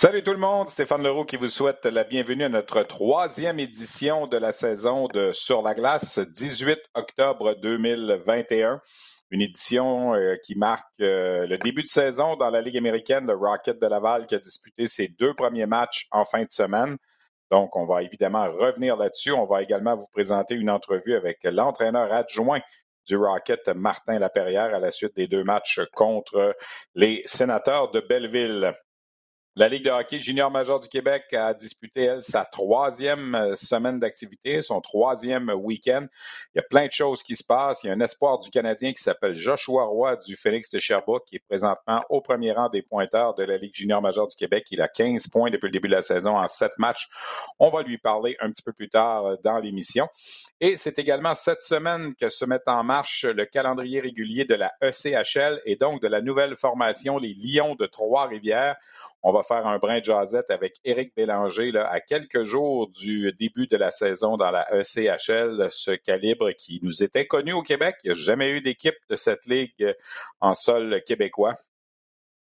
Salut tout le monde, Stéphane Leroux qui vous souhaite la bienvenue à notre troisième édition de la saison de Sur la glace, 18 octobre 2021. Une édition euh, qui marque euh, le début de saison dans la Ligue américaine, le Rocket de Laval qui a disputé ses deux premiers matchs en fin de semaine. Donc, on va évidemment revenir là-dessus. On va également vous présenter une entrevue avec l'entraîneur adjoint du Rocket, Martin Laperrière, à la suite des deux matchs contre les sénateurs de Belleville. La Ligue de hockey junior majeur du Québec a disputé, elle, sa troisième euh, semaine d'activité, son troisième week-end. Il y a plein de choses qui se passent. Il y a un espoir du Canadien qui s'appelle Joshua Roy du Phoenix de Sherbrooke, qui est présentement au premier rang des pointeurs de la Ligue junior majeure du Québec. Il a 15 points depuis le début de la saison en 7 matchs. On va lui parler un petit peu plus tard euh, dans l'émission. Et c'est également cette semaine que se met en marche le calendrier régulier de la ECHL et donc de la nouvelle formation, les Lions de Trois-Rivières. On va faire un brin de jasette avec Éric Bélanger là, à quelques jours du début de la saison dans la ECHL, ce calibre qui nous est inconnu au Québec. Il n'y a jamais eu d'équipe de cette ligue en sol québécois.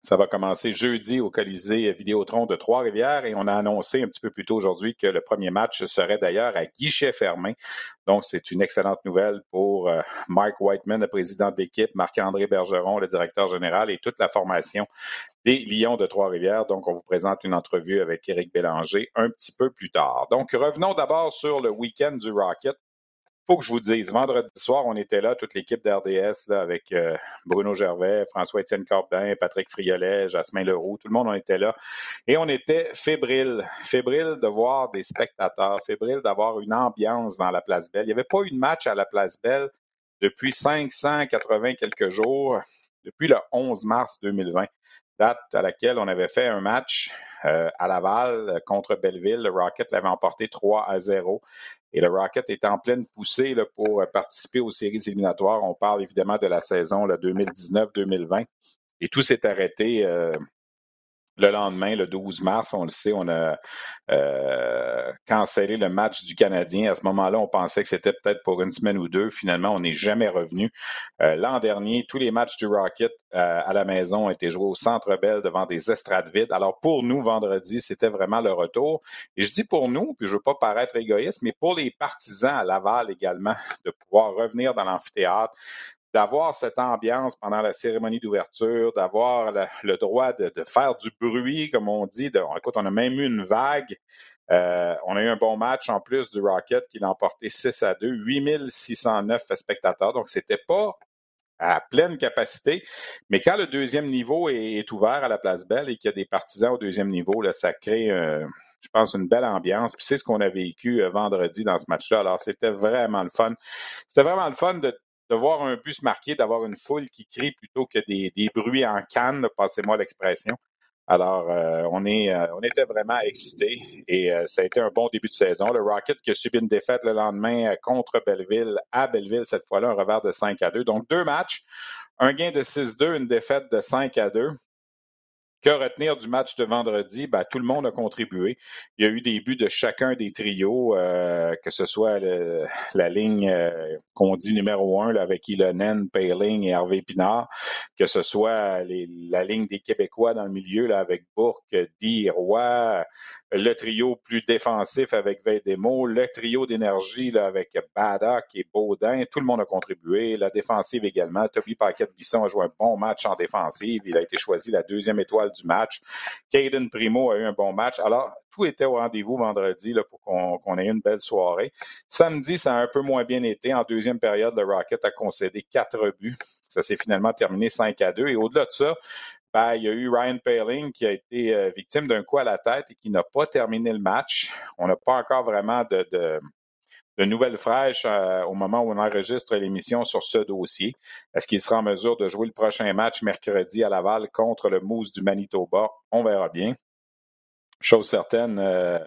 Ça va commencer jeudi au Colisée Vidéotron de Trois-Rivières et on a annoncé un petit peu plus tôt aujourd'hui que le premier match serait d'ailleurs à guichet fermé. Donc, c'est une excellente nouvelle pour euh, Mike Whiteman, le président d'équipe, Marc-André Bergeron, le directeur général et toute la formation des Lions de Trois-Rivières. Donc, on vous présente une entrevue avec Éric Bélanger un petit peu plus tard. Donc, revenons d'abord sur le week-end du Rocket que je vous dise, vendredi soir, on était là, toute l'équipe d'RDS, avec euh, Bruno Gervais, François-Étienne Corbin, Patrick Friolet, Jasmin Leroux, tout le monde, on était là. Et on était fébrile, fébrile de voir des spectateurs, fébrile d'avoir une ambiance dans la Place Belle. Il n'y avait pas eu de match à la Place Belle depuis 580 quelques jours, depuis le 11 mars 2020, date à laquelle on avait fait un match euh, à Laval contre Belleville. Le Rocket l'avait emporté 3 à 0. Et le Rocket est en pleine poussée pour participer aux séries éliminatoires. On parle évidemment de la saison 2019-2020. Et tout s'est arrêté euh, le lendemain, le 12 mars, on le sait, on a euh, cancellé le match du Canadien. À ce moment-là, on pensait que c'était peut-être pour une semaine ou deux. Finalement, on n'est jamais revenu. Euh, l'an dernier, tous les matchs du Rocket euh, à la maison ont été joués au Centre Bell devant des estrades vides. Alors pour nous, vendredi, c'était vraiment le retour. Et je dis pour nous, puis je veux pas paraître égoïste, mais pour les partisans à Laval également, de pouvoir revenir dans l'amphithéâtre, d'avoir cette ambiance pendant la cérémonie d'ouverture, d'avoir le, droit de, faire du bruit, comme on dit. De, écoute, on a même eu une vague. Euh, on a eu un bon match en plus du Rocket qui l'a emporté 6 à 2, 8609 spectateurs. Donc, c'était pas à pleine capacité. Mais quand le deuxième niveau est, ouvert à la Place Belle et qu'il y a des partisans au deuxième niveau, là, ça crée, je pense, une belle ambiance. Puis c'est ce qu'on a vécu euh, vendredi dans ce match-là. Alors, c'était vraiment le fun. C'était vraiment le fun de, de voir un bus marqué, d'avoir une foule qui crie plutôt que des, bruits en canne, passez-moi l'expression. Alors, euh, on, est, euh, on était vraiment excités et euh, ça a été un bon début de saison. Le Rocket qui a subi une défaite le lendemain contre Belleville, à Belleville cette fois-là, un revers de 5 à 2. Donc, deux matchs, un gain de 6-2, une défaite de 5 à 2. Que retenir du match de vendredi? Ben, tout le monde a contribué. Il y a eu des buts de chacun des trios, euh, que ce soit la ligne euh, qu'on dit numéro un là, avec Ilonen, Payling et Hervé Pinard, que ce soit la ligne des Québécois dans le milieu là, avec Bourque, Di, Roy, le trio plus défensif avec Veidemo, le trio d'énergie avec Baddock et Baudin. Tout le monde a contribué. La défensive également. Toby Paquette-Bisson a joué un bon match en défensive. Il a été choisi la deuxième étoile du match. Caden Primo a eu un bon match. Alors, tout était au rendez-vous vendredi pour qu'on ait une belle soirée. Samedi, ça a un peu moins bien été. En deuxième période, le Rocket a concédé quatre buts. Ça s'est finalement terminé 5 à 2. Et au-delà de ça, ben, il y a eu Ryan Paling qui a été euh, victime d'un coup à la tête et qui n'a pas terminé le match. On n'a pas encore vraiment de, nouvelles fraîches euh, au moment où on enregistre l'émission sur ce dossier. Est-ce qu'il sera en mesure de jouer le prochain match mercredi à Laval contre le Moose du Manitoba? On verra bien. Chose certaine, euh,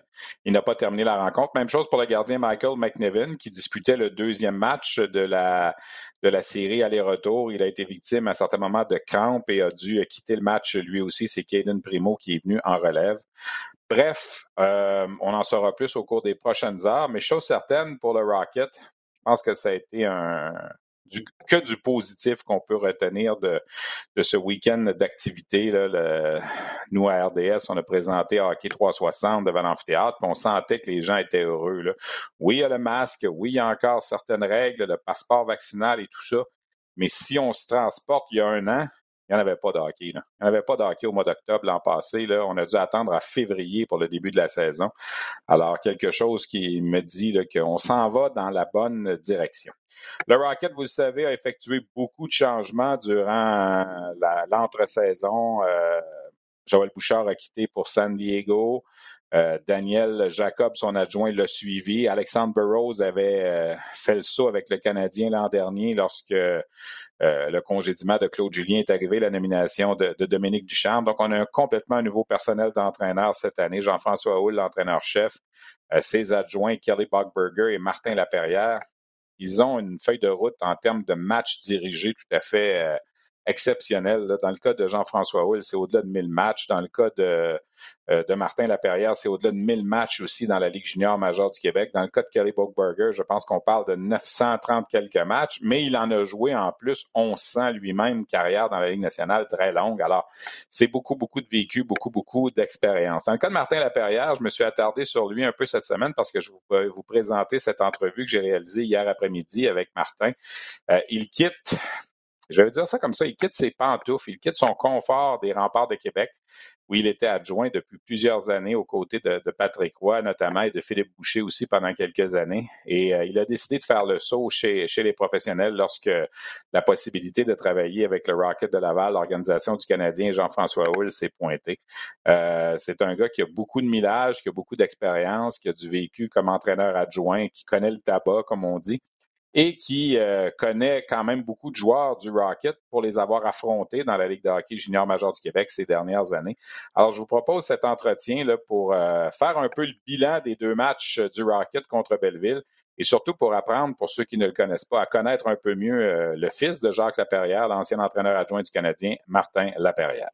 il n'a pas terminé la rencontre. Même chose pour le gardien Michael McNevin qui disputait le deuxième match de la, de la série aller-retour. Il a été victime à un certain moment de crampes et a dû quitter le match lui aussi. C'est Caden Primo qui est venu en relève. Bref, euh, on en saura plus au cours des prochaines heures, mais chose certaine pour le Rocket, je pense que ça a été un, que du positif qu'on peut retenir de, ce week-end d'activité. Nous, à RDS, on a présenté Hockey 360 devant l'amphithéâtre, on sentait que les gens étaient heureux. Là. Oui, il y a le masque, oui, il y a encore certaines règles, le passeport vaccinal et tout ça, mais si on se transporte il y a un an, il n'y en avait pas de. Il n'y en avait pas de au mois d'octobre l'an passé. Là. On a dû attendre à février pour le début de la saison. Alors, quelque chose qui me dit qu'on s'en va dans la bonne direction. Le Rocket, vous le savez, a effectué beaucoup de changements durant l'entre-saison. Euh, Joël Bouchard a quitté pour San Diego. Euh, Daniel Jacob, son adjoint, l'a suivi. Alexandre Burroughs avait euh, fait le saut avec le Canadien l'an dernier lorsque le congédiement de Claude Julien est arrivé, la nomination de, Dominique Duchamp. Donc, on a un complètement nouveau personnel d'entraîneur cette année. Jean-François Hull, l'entraîneur-chef, ses adjoints Kelly Bogberger et Martin Laperrière ils ont une feuille de route en termes de matchs dirigés tout à fait euh, exceptionnel. Dans le cas de Jean-François Hull, c'est au-delà de 1000 matchs. Dans le cas de, euh, de Martin Laperrière, c'est au-delà de 1000 matchs aussi dans la Ligue junior majeure du Québec. Dans le cas de Kelly Bockberger, je pense qu'on parle de 930 quelques matchs, mais il en a joué en plus 1100 lui-même, carrière dans la Ligue nationale très longue. Alors, c'est beaucoup, beaucoup de vécu, beaucoup, beaucoup d'expérience. Dans le cas de Martin Laperrière, je me suis attardé sur lui un peu cette semaine parce que je vais vous présenter cette entrevue que j'ai réalisée hier après-midi avec Martin. Euh, il quitte je vais dire ça comme ça, il quitte ses pantoufles, il quitte son confort des remparts de Québec, où il était adjoint depuis plusieurs années aux côtés de, Patrick Roy, notamment, et de Philippe Boucher aussi pendant quelques années. Et euh, il a décidé de faire le saut chez, les professionnels lorsque la possibilité de travailler avec le Rocket de Laval, l'organisation du Canadien Jean-François Hull s'est pointé. Euh, c'est un gars qui a beaucoup de millage, qui a beaucoup d'expérience, qui a du vécu comme entraîneur adjoint, qui connaît le tabac, comme on dit et qui euh, connaît quand même beaucoup de joueurs du Rocket pour les avoir affrontés dans la Ligue de hockey junior major du Québec ces dernières années. Alors, je vous propose cet entretien là, pour euh, faire un peu le bilan des deux matchs du Rocket contre Belleville et surtout pour apprendre, pour ceux qui ne le connaissent pas, à connaître un peu mieux euh, le fils de Jacques Laperrière, l'ancien entraîneur adjoint du Canadien, Martin Laperrière.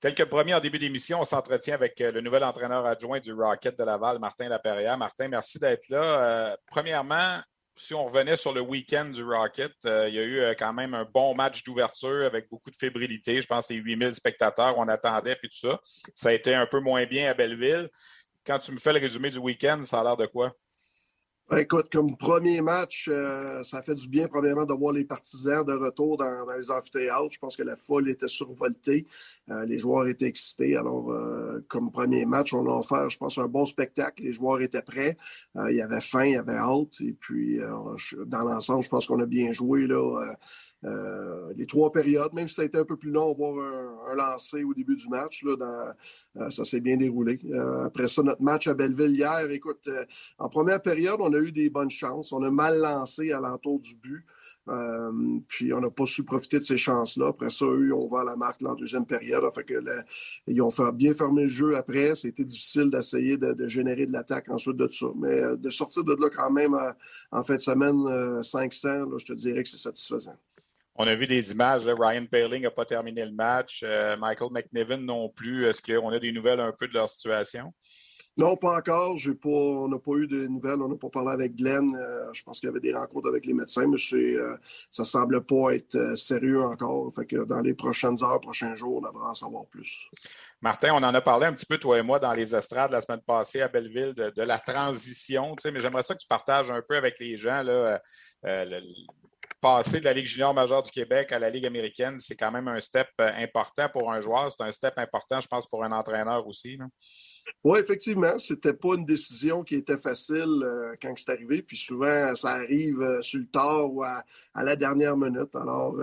Tel que promis en début d'émission, on s'entretient avec le nouvel entraîneur adjoint du Rocket de Laval, Martin Laperrière. Martin, merci d'être là. premièrement, si on revenait sur le week-end du Rocket, euh, il y a eu euh, quand même un bon match d'ouverture avec beaucoup de fébrilité. Je pense que c'est 8000 spectateurs, on attendait, puis tout ça. Ça a été un peu moins bien à Belleville. Quand tu me fais le résumé du week-end, ça a l'air de quoi? Écoute, comme premier match, euh, ça fait du bien, premièrement, de voir les partisans de retour dans, les amphithéâtres. Je pense que la foule était survoltée. Euh, les joueurs étaient excités. Alors, euh, comme premier match, on a offert, je pense, un bon spectacle. Les joueurs étaient prêts. il y avait faim, il y avait hâte. Et puis, dans l'ensemble, je pense qu'on a bien joué. Là, euh, les trois périodes, même si ça a été un peu plus long, voir un, un lancer au début du match, là, dans, euh, ça s'est bien déroulé. Euh, après ça, notre match à Belleville hier, écoute, en première période, on a eu des bonnes chances. On a mal lancé à l'entour du but. puis on n'a pas su profiter de ces chances-là. Après ça, eux, on va à la marque en deuxième période. Fait que ils ont bien fermer le jeu après. C'était difficile d'essayer de, générer de l'attaque ensuite de ça. Mais de sortir de là quand même en fin de semaine 500, je te dirais que c'est satisfaisant. On a vu des images. Ryan Paling n'a pas terminé le match. Euh, Michael McNevin non plus. Est-ce qu'on a des nouvelles un peu de leur situation? Non, pas encore. Pas, on n'a pas eu de nouvelles. On n'a pas parlé avec Glenn. Euh, je pense qu'il y avait des rencontres avec les médecins, mais euh, ça ne semble pas être sérieux encore. Fait que dans les prochaines heures, prochains jours, on devrait en savoir plus. Martin, on en a parlé un petit peu, toi et moi, dans les estrades la semaine passée à Belleville, de, la transition. mais j'aimerais ça que tu partages un peu avec les gens là, passer de la Ligue junior majeure du Québec à la Ligue américaine, c'est quand même un step euh, important pour un joueur. C'est un step important, je pense, pour un entraîneur aussi. Oui, effectivement, c'était pas une décision qui était facile euh, quand c'est arrivé. Puis souvent, ça arrive euh, sur le tard ou à, la dernière minute. Alors,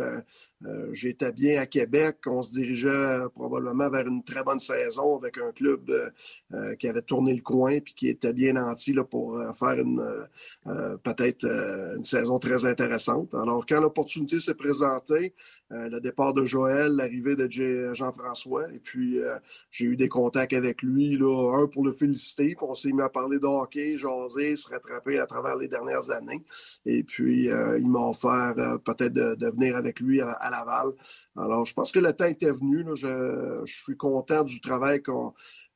euh, j'étais bien à Québec. On se dirigeait euh, probablement vers une très bonne saison avec un club euh, qui avait tourné le coin puis qui était bien nanti là, pour faire une peut-être une saison très intéressante. Alors, quand l'opportunité s'est présentée, le départ de Joël, l'arrivée de Jean-François, et puis j'ai eu des contacts avec lui, là, un pour le féliciter, puis on s'est mis à parler de hockey, jaser, se rattraper à travers les dernières années. Et puis, il m'a offert peut-être de, venir avec lui à à Laval. Alors, je pense que le temps était venu. Je, suis content du travail que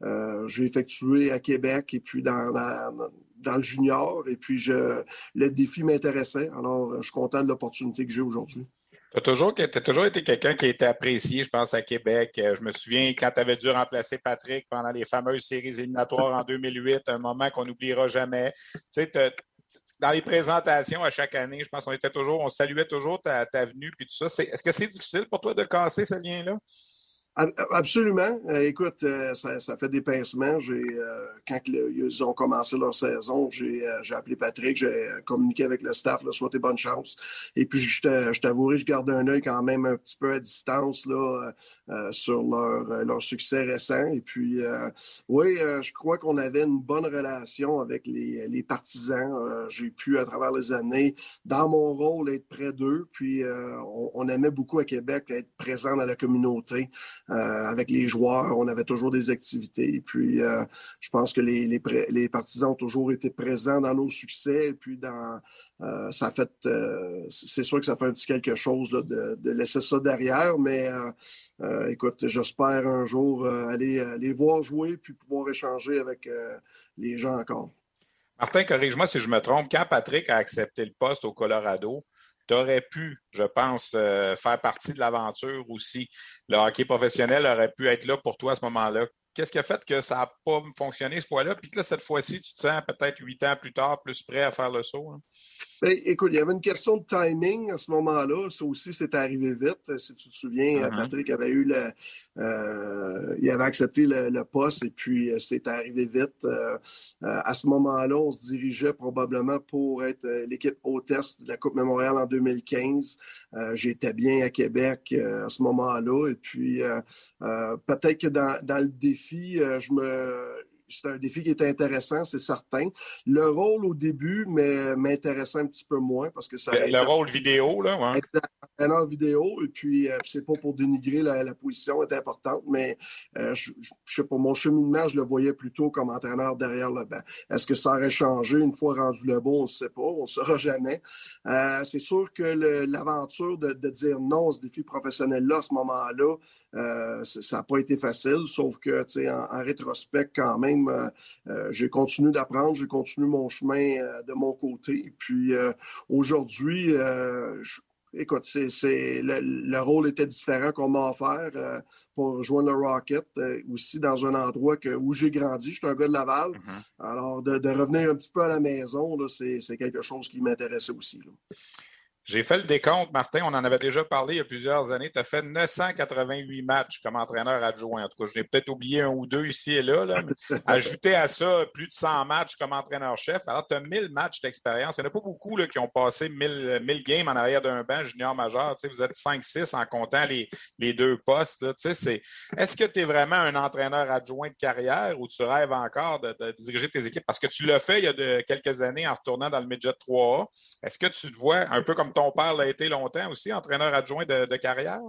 euh, j'ai effectué à Québec et puis dans, dans, le junior. Et puis, je, le défi m'intéressait. Alors, je suis content de l'opportunité que j'ai aujourd'hui. Tu as toujours, toujours été quelqu'un qui a été apprécié, je pense, à Québec. Euh, je me souviens quand tu avais dû remplacer Patrick pendant les fameuses séries éliminatoires en 2008, un moment qu'on n'oubliera jamais. Tu sais, dans les présentations à chaque année, je pense qu'on était toujours, on saluait toujours ta, ta venue puis tout ça. Est-ce que c'est difficile pour toi de casser ce lien-là? Absolument. Euh, écoute, euh, ça, fait des pincements. Euh, quand ils ont commencé leur saison, j'ai, appelé Patrick, j'ai communiqué avec le staff, là, souhaité bonne chance. Et puis, je, t'avouerai, je garde un œil quand même un petit peu à distance là, sur leur, leur succès récent. Et puis, oui, je crois qu'on avait une bonne relation avec les, les partisans. j'ai pu, à travers les années, dans mon rôle, être près d'eux. Puis, on, on aimait beaucoup à Québec être présent dans la communauté. Euh, avec les joueurs, on avait toujours des activités. Puis, euh, je pense que les, partisans ont toujours été présents dans nos succès. Et puis, dans, euh, ça c'est sûr que ça fait un petit quelque chose de, laisser ça derrière. Mais écoute, j'espère un jour aller les voir jouer puis pouvoir échanger avec les gens encore. Martin, corrige-moi si je me trompe. Quand Patrick a accepté le poste au Colorado, tu aurais pu, je pense, euh, faire partie de l'aventure aussi. Le hockey professionnel aurait pu être là pour toi à ce moment-là. Qu'est-ce qui a fait que ça n'a pas fonctionné ce fois-là? Puis que là, cette fois-ci, tu te sens peut-être huit ans plus tard plus prêt à faire le saut? Hein? Ben, écoute, il y avait une question de timing à ce moment-là. Ça aussi, c'est arrivé vite. Si tu te souviens, uh-huh. Patrick avait eu le, euh, il avait accepté le, poste et puis euh, c'est arrivé vite. Euh, à ce moment-là, on se dirigeait probablement pour être l'équipe hôtesse de la Coupe Mémoriale en 2015. J'étais bien à Québec à ce moment-là. Et puis, peut-être que dans, dans le défi, je me c'est un défi qui est intéressant, c'est certain. Le rôle au début m'intéressait un petit peu moins parce que ça. Le, rôle vidéo, là, ouais. Entraîneur vidéo, et puis euh, c'est pas pour dénigrer la, position est importante, mais euh, je, je sais pas, mon cheminement, je le voyais plutôt comme entraîneur derrière le banc. Est-ce que ça aurait changé une fois rendu le bon? On ne sait pas, on ne saura jamais. Euh, c'est sûr que l'aventure de, de, dire non à ce défi professionnel-là, à ce moment-là, euh, ça n'a pas été facile, sauf que, tu sais, en, rétrospect, quand même, euh, euh, j'ai continué d'apprendre, j'ai continué mon chemin de mon côté. Puis aujourd'hui, écoute, c'est, le, rôle était différent qu'on m'a offert pour rejoindre le Rocket, aussi dans un endroit que, où j'ai grandi. Je suis un gars de Laval. Mm-hmm. Alors, de, revenir un petit peu à la maison, c'est, quelque chose qui m'intéressait aussi. Là. J'ai fait le décompte, Martin. On en avait déjà parlé il y a plusieurs années. Tu as fait 988 matchs comme entraîneur adjoint. En tout cas, je n'ai peut-être oublié un ou deux ici et là. là ajouté à ça plus de 100 matchs comme entraîneur-chef. Alors, tu as 1000 matchs d'expérience. Il n'y en a pas beaucoup là, qui ont passé 1000, 1000 games en arrière d'un banc junior majeur. Tu sais, vous êtes 5-6 en comptant les, les deux postes. Là. Tu sais, est-ce que tu es vraiment un entraîneur adjoint de carrière ou tu rêves encore de, de diriger tes équipes? Parce que tu l'as fait il y a de, quelques années en retournant dans le Midget 3A. Est-ce que tu te vois un peu comme ton père l'a été longtemps aussi, entraîneur adjoint de, carrière?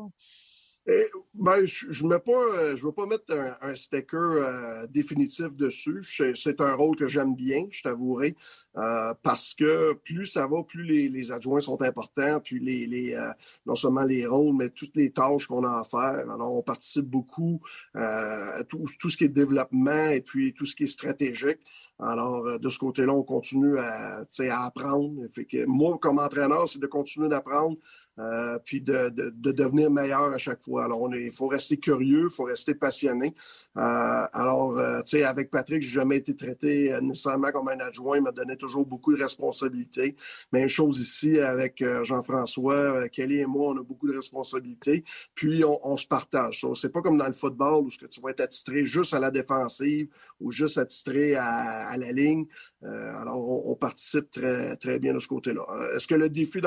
Eh, ben, je ne euh, veux pas mettre un, sticker euh, définitif dessus. C'est un rôle que j'aime bien, je t'avouerai, euh, parce que plus ça va, plus les, adjoints sont importants, puis les, non seulement les rôles, mais toutes les tâches qu'on a à faire. Alors, on participe beaucoup à tout, tout, ce qui est développement et puis tout ce qui est stratégique. Alors, de ce côté-là, on continue à, à apprendre. Fait que moi, comme entraîneur, c'est de continuer d'apprendre, euh, puis de, de, de, devenir meilleur à chaque fois. Alors, il faut rester curieux, il faut rester passionné. Euh, alors, euh, tu sais, avec Patrick, j'ai jamais été traité nécessairement comme un adjoint, il m'a donné toujours beaucoup de responsabilités. Même chose ici avec Jean-François, Kelly et moi, on a beaucoup de responsabilités. Puis, on, on se partage. c'est pas comme dans le football où ce que tu vas être attitré juste à la défensive ou juste attitré à, à la ligne. alors, on, participe très, très bien de ce côté-là. Est-ce que le défi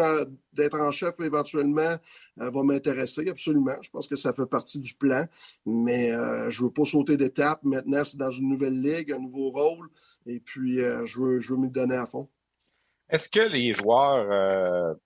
d'être en chef éventuellement euh, va m'intéresser, absolument. Je pense que ça fait partie du plan, mais euh, je ne veux pas sauter d'étape. Maintenant, c'est dans une nouvelle ligue, un nouveau rôle, et puis euh, je veux, je veux m'y donner à fond. Est-ce que les joueurs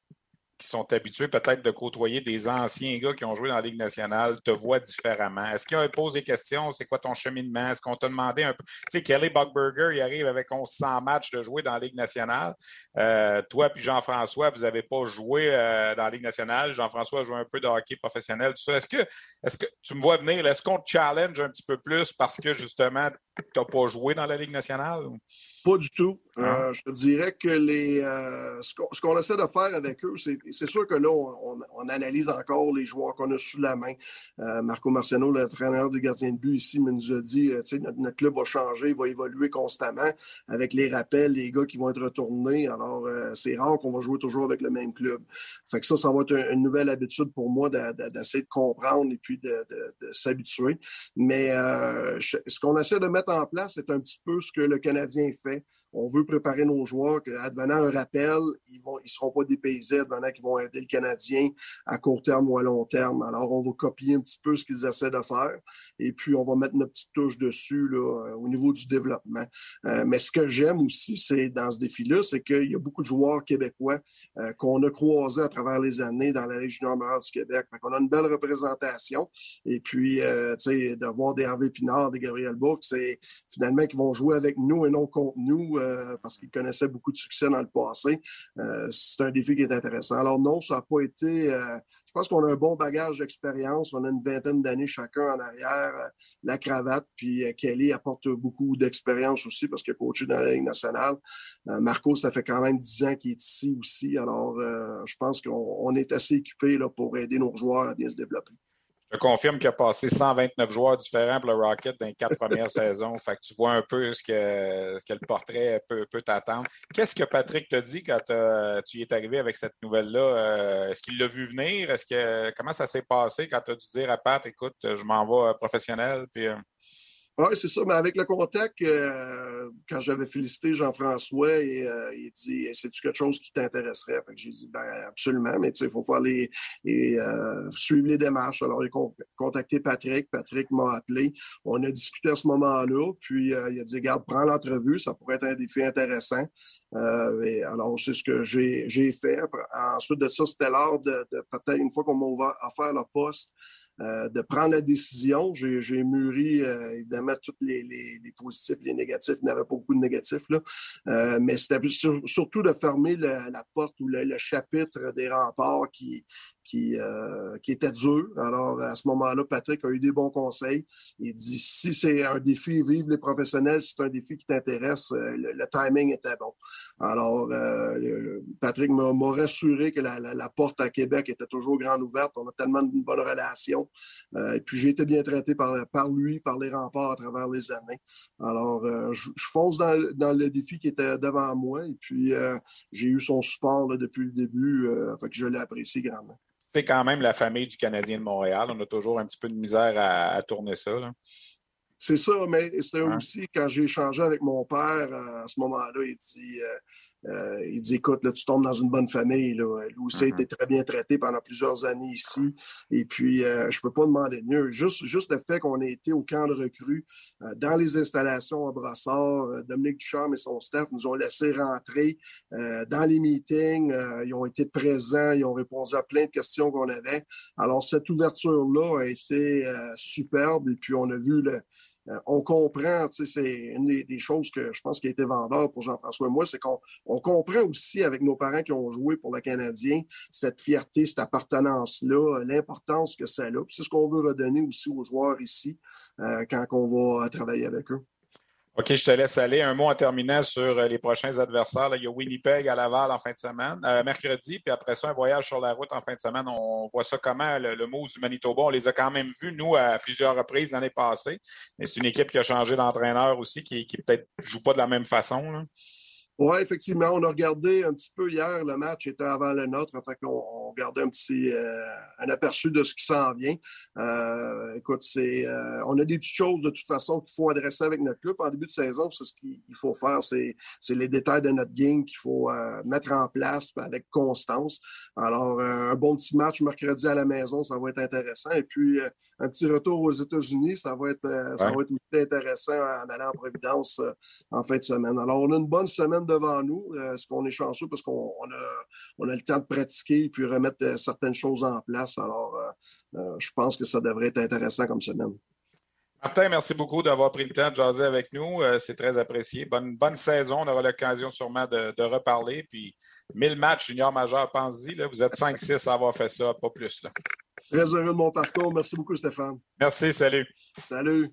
qui sont habitués peut-être de côtoyer des anciens gars qui ont joué dans la Ligue nationale te voient différemment? Est-ce qu'ils posent des questions? C'est quoi ton cheminement? Est-ce qu'on t'a demandé un peu? Tu sais, Kelly Buckberger, il arrive avec 1100 matchs de jouer dans la Ligue nationale. Euh, toi puis Jean-François, vous n'avez pas joué euh, dans la Ligue nationale. Jean-François a joué un peu de hockey professionnel, tout ça. Est-ce que, est que tu me vois venir? Est-ce qu'on te challenge un petit peu plus parce que justement, tu n'as pas joué dans la Ligue nationale? Pas du tout. Ah. Euh, je te dirais que les, euh, ce qu'on essaie de faire avec eux, c'est sûr que là, on, analyse encore les joueurs qu'on a sous la main. Euh, Marco Marciano, l'entraîneur du gardien de but ici, nous a dit notre, notre club va changer, va évoluer constamment avec les rappels, les gars qui vont être retournés. Alors, c'est rare qu'on va jouer toujours avec le même club. Fait que ça, ça va être une, nouvelle habitude pour moi d'essayer de, comprendre et puis de, de s'habituer. Mais ce qu'on essaie de mettre en place, c'est un petit peu ce que le Canadien fait Okay. On veut préparer nos joueurs qu'advenant un rappel, ils ne ils seront pas dépaysés, advenant qu'ils vont aider le Canadien à court terme ou à long terme. Alors, on va copier un petit peu ce qu'ils essaient de faire et puis on va mettre notre petite touche dessus là, au niveau du développement. Euh, mais ce que j'aime aussi, c'est dans ce défi-là, c'est qu'il y a beaucoup de joueurs québécois euh, qu'on a croisés à travers les années dans la Légion junior du Québec. On a une belle représentation. Et puis, euh, tu sais, de voir des Hervé Pinard, des Gabriel Bourque, c'est finalement qu'ils vont jouer avec nous et non contre nous euh, parce qu'il connaissait beaucoup de succès dans le passé. Euh, c'est un défi qui est intéressant. Alors non, ça n'a pas été... Euh, je pense qu'on a un bon bagage d'expérience. On a une vingtaine d'années chacun en arrière. la cravate, puis Kelly apporte beaucoup d'expérience aussi parce qu'il a coaché dans la Ligue nationale. Marco, ça fait quand même dix ans qu'il est ici aussi. Alors, je pense qu'on est assez équipé là, pour aider nos joueurs à bien se développer. Je confirme qu'il a passé 129 joueurs différents pour le Rocket dans les quatre premières saisons. Fait que tu vois un peu ce que, ce que le portrait peut, peut t'attendre. Qu'est-ce que Patrick t'a dit quand tu y es arrivé avec cette nouvelle-là? Euh, est-ce qu'il l'a vu venir? Est-ce que comment ça s'est passé quand tu as dû dire à Pat, écoute, je m'en vais professionnel? Puis, euh, oui, c'est ça. Mais avec le contact, euh, quand j'avais félicité Jean-François, euh, il dit C'est-tu quelque chose qui t'intéresserait j'ai dit ben, absolument, mais il faut faire les, euh, suivre les démarches. Alors, j'ai contacté Patrick. Patrick m'a appelé. On a discuté à ce moment-là. Puis, il a dit Garde, prends l'entrevue, ça pourrait être un défi intéressant. alors, c'est ce que j'ai fait. Ensuite de ça, c'était l'heure de, de peut-être une fois qu'on m'a faire le poste. Euh, de prendre la décision. J'ai mûri euh, évidemment tous les, les, les, positifs, les négatifs. Il n'y avait pas beaucoup de négatifs, là. Euh, mais c'était surtout de fermer la porte ou le, le, chapitre des remparts qui, qui, euh, qui était dur. Alors, à ce moment-là, Patrick a eu des bons conseils. Il dit, si c'est un défi, vive les professionnels, si c'est un défi qui t'intéresse, euh, le, timing était bon. Alors, euh, Patrick m'a rassuré que la, porte à Québec était toujours grande ouverte. On a tellement de bonnes relations. et puis, j'ai été bien traité par, par lui, par les remparts à travers les années. Alors, je, fonce dans, dans, le défi qui était devant moi. Et puis, j'ai eu son support là, depuis le début. fait que je l'ai apprécié grandement c'est quand même la famille du Canadien de Montréal. On a toujours un petit peu de misère à, tourner ça. C'est ça, mais c'était aussi quand j'ai échangé avec mon père, à ce moment-là, il dit euh, euh, il dit écoute, là, tu tombes dans une bonne famille. Là. Louis a été très bien traité pendant plusieurs années ici. Et puis, euh, je peux pas demander mieux. Juste, juste le fait qu'on ait été au camp de recrues, euh, dans les installations à Brassard, Dominique Ducharme et son staff nous ont laissé rentrer dans les meetings. ils ont été présents, ils ont répondu à plein de questions qu'on avait. Alors, cette ouverture-là a été superbe. Et puis, on a vu le, euh, on comprend, c'est une des, choses que je pense qui a été vendeur pour Jean-François et moi, c'est qu'on comprend aussi avec nos parents qui ont joué pour le Canadien cette fierté, cette appartenance-là, l'importance que ça a. C'est ce qu'on veut redonner aussi aux joueurs ici euh, quand on va travailler avec eux. OK, je te laisse aller. Un mot en terminant sur euh, les prochains adversaires. il y a Winnipeg à Laval en fin de semaine, euh, mercredi, puis après ça, un voyage sur la route en fin de semaine. On voit ça comment, le, le Moose du Manitoba? On les a quand même vus, nous, à plusieurs reprises l'année passée. Mais c'est une équipe qui a changé d'entraîneur aussi, qui, qui peut-être joue pas de la même façon. Oui, effectivement, on a regardé un petit peu hier, le match était avant le nôtre, fait qu'on on regardait un petit euh, un aperçu de ce qui s'en vient. Euh, écoute, c'est euh, on a des petites choses de toute façon qu'il faut adresser avec notre club. En début de saison, c'est ce qu'il faut faire, c'est, c'est les détails de notre game qu'il faut mettre en place avec constance. Alors, un bon petit match mercredi à la maison, ça va être intéressant. Et puis, un petit retour aux États-Unis, ça va être ça va être aussi intéressant en allant en Providence en fin de semaine. Alors, on a une bonne semaine devant nous. Euh, est-ce qu'on est chanceux parce qu'on a, on a le temps de pratiquer puis remettre euh, certaines choses en place. Alors, euh, je pense que ça devrait être intéressant comme semaine. Martin, merci beaucoup d'avoir pris le temps de jaser avec nous. C'est très apprécié. Bonne, bonne saison. On aura l'occasion sûrement de, reparler. Puis 1000 matchs junior majeur, pense-y. Vous êtes 5-6 à avoir fait ça, pas plus. Là. Très heureux de mon parcours. Merci beaucoup, Stéphane. Merci, salut. Salut.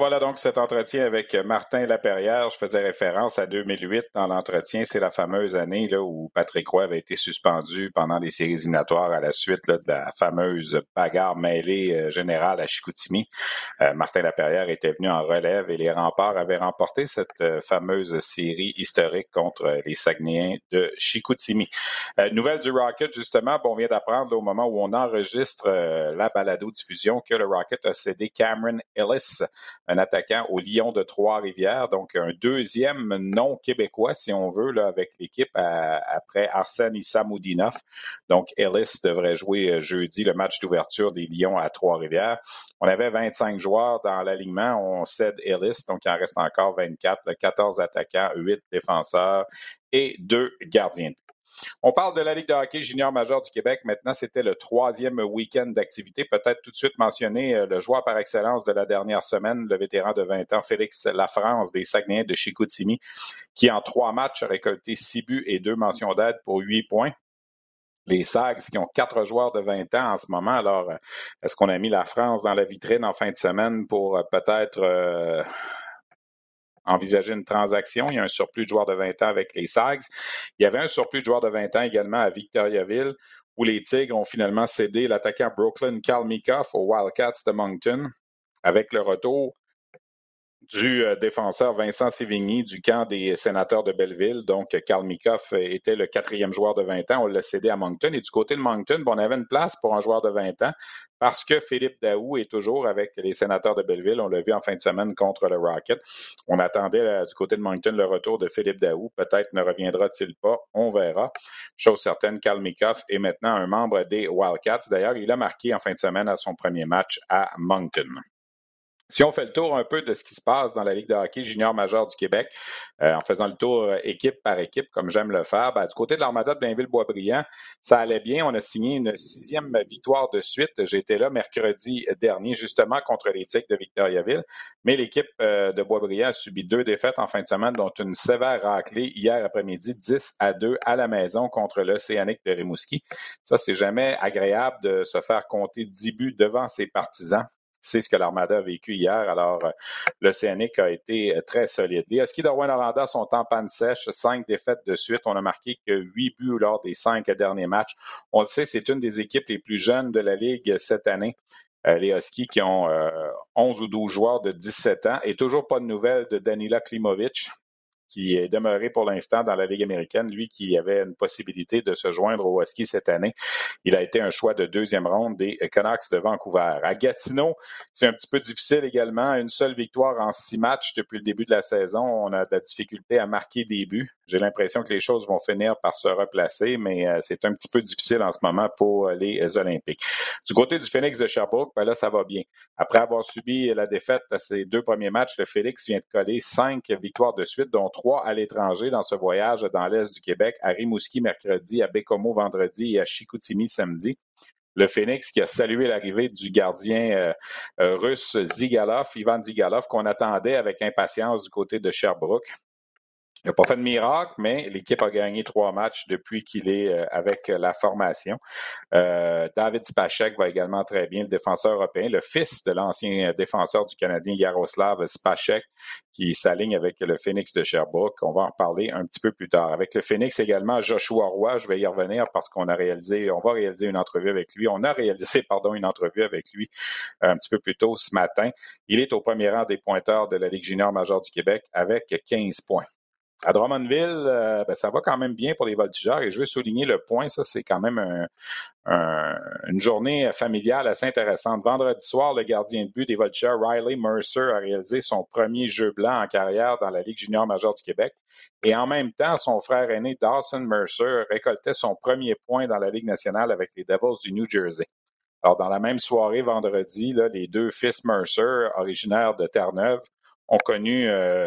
Voilà donc cet entretien avec Martin Laperrière. Je faisais référence à 2008 dans l'entretien. C'est la fameuse année où Patrick Roy avait été suspendu pendant les séries éliminatoires à la suite de la fameuse bagarre mêlée euh, générale à Chicoutimi. Euh, Martin Laperrière était venu en relève et les remparts avaient remporté cette euh, fameuse série historique contre les Saguenayens de Chicoutimi. nouvelle du Rocket, justement, bon, on vient d'apprendre au moment où on enregistre la balado-diffusion que le Rocket a cédé Cameron Ellis un attaquant au Lion de Trois-Rivières, donc un deuxième non québécois, si on veut, là, avec l'équipe après Arsène Issamoudinov. Donc, Ellis devrait jouer euh, jeudi le match d'ouverture des Lions à Trois-Rivières. On avait 25 joueurs dans l'alignement. On cède Ellis, donc il en reste encore 24, 14 attaquants, 8 défenseurs et 2 gardiens on parle de la Ligue de hockey junior majeur du Québec. Maintenant, c'était le troisième week-end d'activité. Peut-être tout de suite mentionner euh, le joueur par excellence de la dernière semaine, le vétéran de 20 ans, Félix Lafrance des Saguenayens de Chicoutimi, qui en trois matchs a récolté six buts et deux mentions d'aide pour huit points les Sags qui ont quatre joueurs de 20 ans en ce moment. Alors, euh, est-ce qu'on a mis la France dans la vitrine en fin de semaine pour euh, peut-être envisager une transaction. Il y a un surplus de joueurs de 20 ans avec les Sags. Il y avait un surplus de joueurs de 20 ans également à Victoriaville, où les Tigres ont finalement cédé l'attaquant Brooklyn Kalmikoff aux Wildcats de Moncton. Avec le retour du euh, défenseur Vincent Sévigny du camp des sénateurs de Belleville. Donc, Karl Mikoff était le quatrième joueur de 20 ans. On l'a cédé à Moncton. Et du côté de Moncton, on avait une place pour un joueur de 20 ans parce que Philippe Daou est toujours avec les sénateurs de Belleville. On l'a vu en fin de semaine contre le Rocket. On attendait euh, du côté de Moncton le retour de Philippe Daou. Peut-être ne reviendra-t-il pas. On verra. Chose certaine, Karl Mikoff est maintenant un membre des Wildcats. D'ailleurs, il a marqué en fin de semaine à son premier match à Moncton. Si on fait le tour un peu de ce qui se passe dans la Ligue de hockey junior majeur du Québec, euh, en faisant le tour euh, équipe par équipe, comme j'aime le faire, ben, du côté de l'Armada de Blainville-Boisbriand, ça allait bien. On a signé une sixième victoire de suite. J'étais là mercredi dernier, justement, contre les de Victoriaville. Mais l'équipe euh, de Boisbriand a subi deux défaites en fin de semaine, dont une sévère raclée hier après-midi, 10 à 2 à la maison contre l'Océanique de Rimouski. Ça, c'est jamais agréable de se faire compter 10 buts devant ses partisans. C'est ce que l'Armada a vécu hier. Alors, euh, l'Océanique a été euh, très solide. Les Huskies de Rouen-Noranda sont en panne sèche, cinq défaites de suite. On a marqué que huit buts lors des cinq derniers matchs. On le sait, c'est une des équipes les plus jeunes de la Ligue cette année. Euh, les Huskies qui ont 11 ou 12 joueurs de 17 ans et toujours pas de nouvelles de Danila Klimovic, qui est demeuré pour l'instant dans la Ligue américaine, lui qui avait une possibilité de se joindre au Husky cette année. Il a été un choix de deuxième ronde des Canucks de Vancouver. À Gatineau, c'est un petit peu difficile également. Une seule victoire en six matchs depuis le début de la saison. On a de la difficulté à marquer des buts. J'ai l'impression que les choses vont finir par se replacer, mais euh, c'est un petit peu difficile en ce moment pour euh, les Olympiques. Du côté du Phoenix de Sherbrooke, ben là, ça va bien. Après avoir subi la défaite à ses deux premiers matchs, le Phoenix vient de coller cinq victoires de suite, dont trois à l'étranger dans ce voyage dans l'Est du Québec, à Rimouski mercredi, à Bécomo vendredi et à Chicoutimi samedi le Phoenix qui a salué l'arrivée du gardien euh, russe Zigalov, Ivan Zigalov, qu'on attendait avec impatience du côté de Sherbrooke. Il n'a pas fait de miracle, mais l'équipe a gagné trois matchs depuis qu'il est euh, avec la formation. Euh, David Spacek va également très bien, le défenseur européen, le fils de l'ancien défenseur du Canadien Yaroslav Spacek, qui s'aligne avec le Phoenix de Sherbrooke. On va en reparler un petit peu plus tard. Avec le Phoenix également, Joshua Roy, je vais y revenir parce qu'on a réalisé, on va réaliser une entrevue avec lui. On a réalisé, pardon, une entrevue avec lui euh, un petit peu plus tôt ce matin. Il est au premier rang des pointeurs de la Ligue junior majeure du Québec avec 15 points. À Drummondville, euh, ben, ça va quand même bien pour les voltigeurs et je veux souligner le point, ça c'est quand même une journée familiale assez intéressante. Vendredi soir, le gardien de but des voltigeurs, Riley Mercer, a réalisé son premier jeu blanc en carrière dans la Ligue junior majeure du Québec et en même temps, son frère aîné Dawson Mercer récoltait son premier point dans la Ligue nationale avec les Devils du New Jersey. Alors, dans la même soirée, vendredi, les deux fils Mercer, originaires de Terre-Neuve, ont connu euh,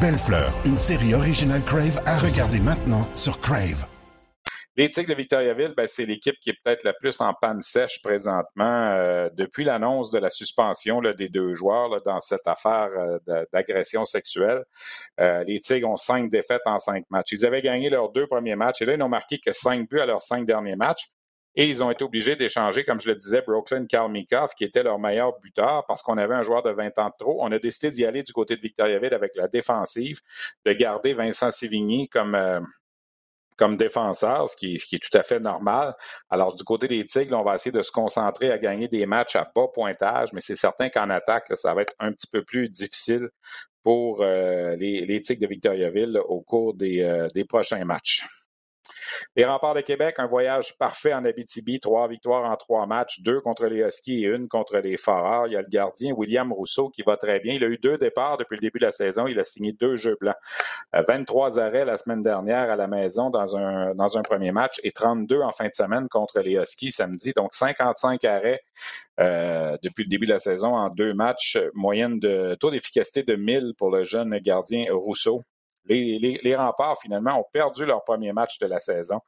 Belle Fleur, une série originale Crave à regarder maintenant sur Crave. Les Tigres de Victoriaville, ben, c'est l'équipe qui est peut-être la plus en panne sèche présentement euh, depuis l'annonce de la suspension des deux joueurs dans cette affaire euh, d'agression sexuelle. Euh, les Tigres ont cinq défaites en cinq matchs. Ils avaient gagné leurs deux premiers matchs et là, ils n'ont marqué que cinq buts à leurs cinq derniers matchs. Et ils ont été obligés d'échanger, comme je le disais, Brooklyn Kalmikov, qui était leur meilleur buteur, parce qu'on avait un joueur de 20 ans de trop. On a décidé d'y aller du côté de Victoriaville avec la défensive, de garder Vincent Sivigny comme, euh, comme défenseur, ce qui, est tout à fait normal. Alors, du côté des Tigres, on va essayer de se concentrer à gagner des matchs à bas pointage, mais c'est certain qu'en attaque, ça va être un petit peu plus difficile pour euh, les, Tigres de Victoriaville au cours des, euh, des prochains matchs. Les remparts de Québec, un voyage parfait en Abitibi, trois victoires en trois matchs, deux contre les Huskies et une contre les Foreurs. Il y a le gardien William Rousseau qui va très bien. Il a eu deux départs depuis le début de la saison. Il a signé deux jeux blancs. 23 euh, arrêts la semaine dernière à la maison dans un, dans un premier match et 32 en fin de semaine contre les Huskies samedi. Donc 55 arrêts euh, depuis le début de la saison en deux matchs. Moyenne de taux d'efficacité de 1000 pour le jeune gardien Rousseau. Les, remparts, finalement, ont perdu leur premier match de la saison.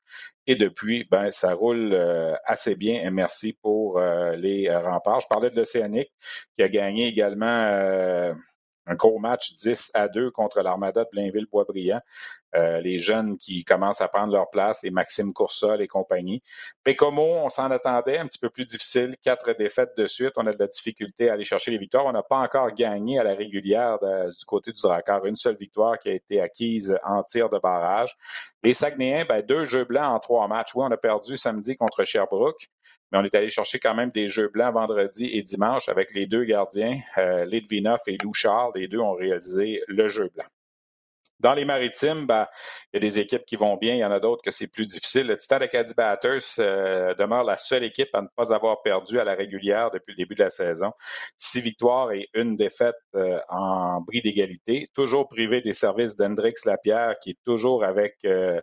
Et depuis, ben, ça roule euh, assez bien. Et merci pour euh, les remparts. Je parlais de l'Océanique, qui a gagné également euh, un gros match 10 à 2 contre l'Armada de Blainville-Boisbriand. Euh, les jeunes qui commencent à prendre leur place, les Maxime Coursol et compagnie. Pécomo, on s'en attendait, un petit peu plus difficile, quatre défaites de suite. On a de la difficulté à aller chercher les victoires. On n'a pas encore gagné à la régulière du côté du Drakkar. Une seule victoire qui a été acquise en tir de barrage. Les Saguenayens, ben, deux jeux blancs en trois matchs. Oui, on a perdu samedi contre Sherbrooke mais on est allé chercher quand même des jeux blancs vendredi et dimanche avec les deux gardiens, euh, Litvinov et Lou Charles. Les deux ont réalisé le jeu blanc. Dans les maritimes, ben, il y a des équipes qui vont bien, il y en a d'autres que c'est plus difficile. Le Titan Acadie Batters euh, demeure la seule équipe à ne pas avoir perdu à la régulière depuis le début de la saison. Six victoires et une défaite euh, en bris d'égalité. Toujours privé des services d'Hendrix Lapierre, qui est toujours avec euh,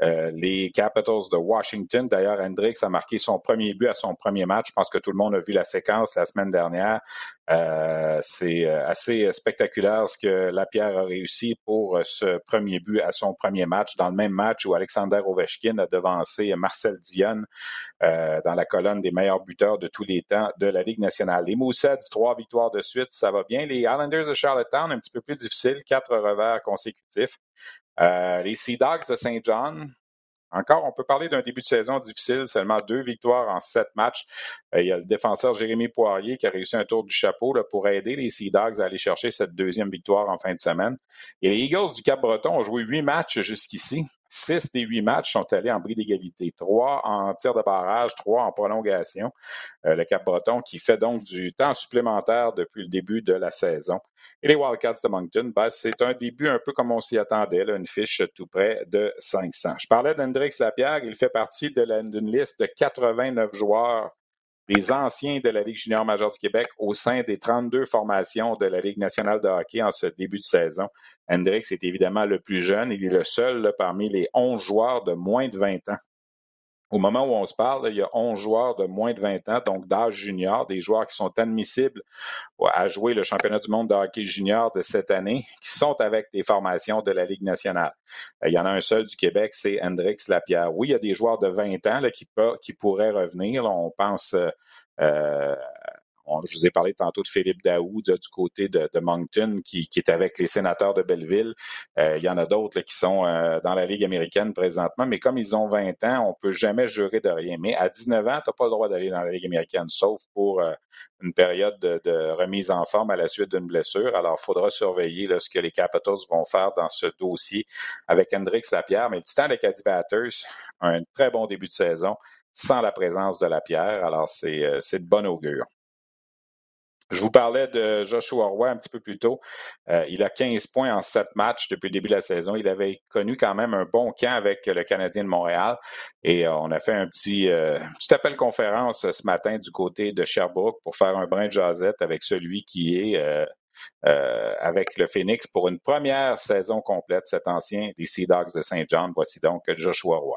les Capitals de Washington. D'ailleurs, Hendrix a marqué son premier but à son premier match. Je pense que tout le monde a vu la séquence la semaine dernière. c'est assez spectaculaire ce que Lapierre a réussi pour ce premier but à son premier match, dans le même match où Alexander Ovechkin a devancé Marcel Dion euh, dans la colonne des meilleurs buteurs de tous les temps de la Ligue nationale. Les Moussets, trois victoires de suite, ça va bien. Les Islanders de Charlottetown, un petit peu plus difficile, quatre revers consécutifs. Euh, les Sea Dogs de Saint John, encore, on peut parler d'un début de saison difficile, seulement deux victoires en sept matchs. Euh, il y a le défenseur Jérémy Poirier qui a réussi un tour du chapeau pour aider les Sea Dogs à aller chercher cette deuxième victoire en fin de semaine. Et les Eagles du Cap-Breton ont joué huit matchs jusqu'ici. Six des huit matchs sont allés en bris d'égalité. Trois en tir de barrage, trois en prolongation. Euh, le Cap-Breton qui fait donc du temps supplémentaire depuis le début de la saison. Et les Wildcats de Moncton, ben, c'est un début un peu comme on s'y attendait, une fiche tout près de 500. Je parlais d'Hendrix Lapierre, il fait partie d'une liste de 89 joueurs des anciens de la Ligue junior majeure du Québec au sein des 32 formations de la Ligue nationale de hockey en ce début de saison. Hendrix est évidemment le plus jeune. Il est le seul parmi les 11 joueurs de moins de 20 ans au moment où on se parle, il y a 11 joueurs de moins de 20 ans, donc d'âge junior, des joueurs qui sont admissibles à jouer le championnat du monde de hockey junior de cette année, qui sont avec des formations de la Ligue nationale. Euh, il y en a un seul du Québec, c'est Hendrix Lapierre. Oui, il y a des joueurs de 20 ans là, qui, pourraient revenir. on pense euh, euh je vous ai parlé tantôt de Philippe Daoud du côté de, Moncton qui, est avec les sénateurs de Belleville. Euh, il y en a d'autres qui sont euh, dans la Ligue américaine présentement, mais comme ils ont 20 ans, on peut jamais jurer de rien. Mais à 19 ans, tu n'as pas le droit d'aller dans la Ligue américaine, sauf pour euh, une période de, remise en forme à la suite d'une blessure. Alors, il faudra surveiller ce que les Capitals vont faire dans ce dossier avec Hendrix Lapierre. Mais le Titan des Caddy Batters un très bon début de saison sans la présence de Lapierre. Alors, c'est de bon augure. Je vous parlais de Joshua Roy un petit peu plus tôt. Euh, il a 15 points en 7 matchs depuis le début de la saison. Il avait connu quand même un bon camp avec le Canadien de Montréal. Et euh, on a fait un petit, euh, petit appel conférence ce matin du côté de Sherbrooke pour faire un brin de jasette avec celui qui est avec le Phoenix pour une première saison complète, cet ancien des Sea Dogs de Saint John. Voici donc Joshua Roy.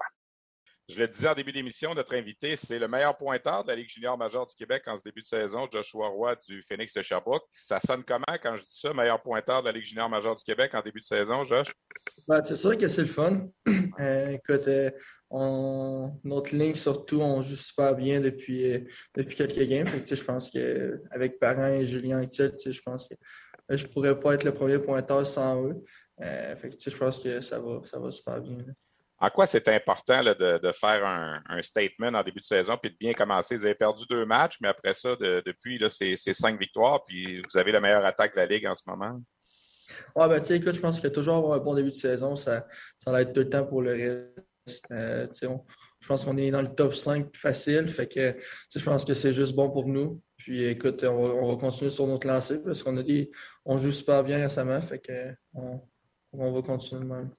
Je le disais en début d'émission, notre invité, c'est le meilleur pointeur de la Ligue junior majeure du Québec en ce début de saison, Joshua Roy du Phoenix de Sherbrooke. Ça sonne comment quand je dis ça, meilleur pointeur de la Ligue junior majeure du Québec en début de saison, Josh? Ben, c'est sûr que c'est le fun. Euh, écoute, euh, notre ligne, surtout, on joue super bien depuis, euh, depuis quelques games. je pense qu'avec Parent et Julien Actuel, je pense que je ne pourrais pas être le premier pointeur sans eux. je pense que ça va, ça va super bien. En quoi c'est important de, faire un, statement en début de saison puis de bien commencer? Vous avez perdu deux matchs, mais après ça, depuis, c'est cinq victoires, puis vous avez la meilleure attaque de la Ligue en ce moment. Oui, ben, tu sais, écoute, je pense que toujours avoir un bon début de saison, ça, ça va être tout le temps pour le reste. Euh, je pense qu'on est dans le top 5 facile, fait que je pense que c'est juste bon pour nous. Puis écoute, on va, continuer sur notre lancée parce qu'on a dit on joue super bien récemment, fait que on, on va continuer de même.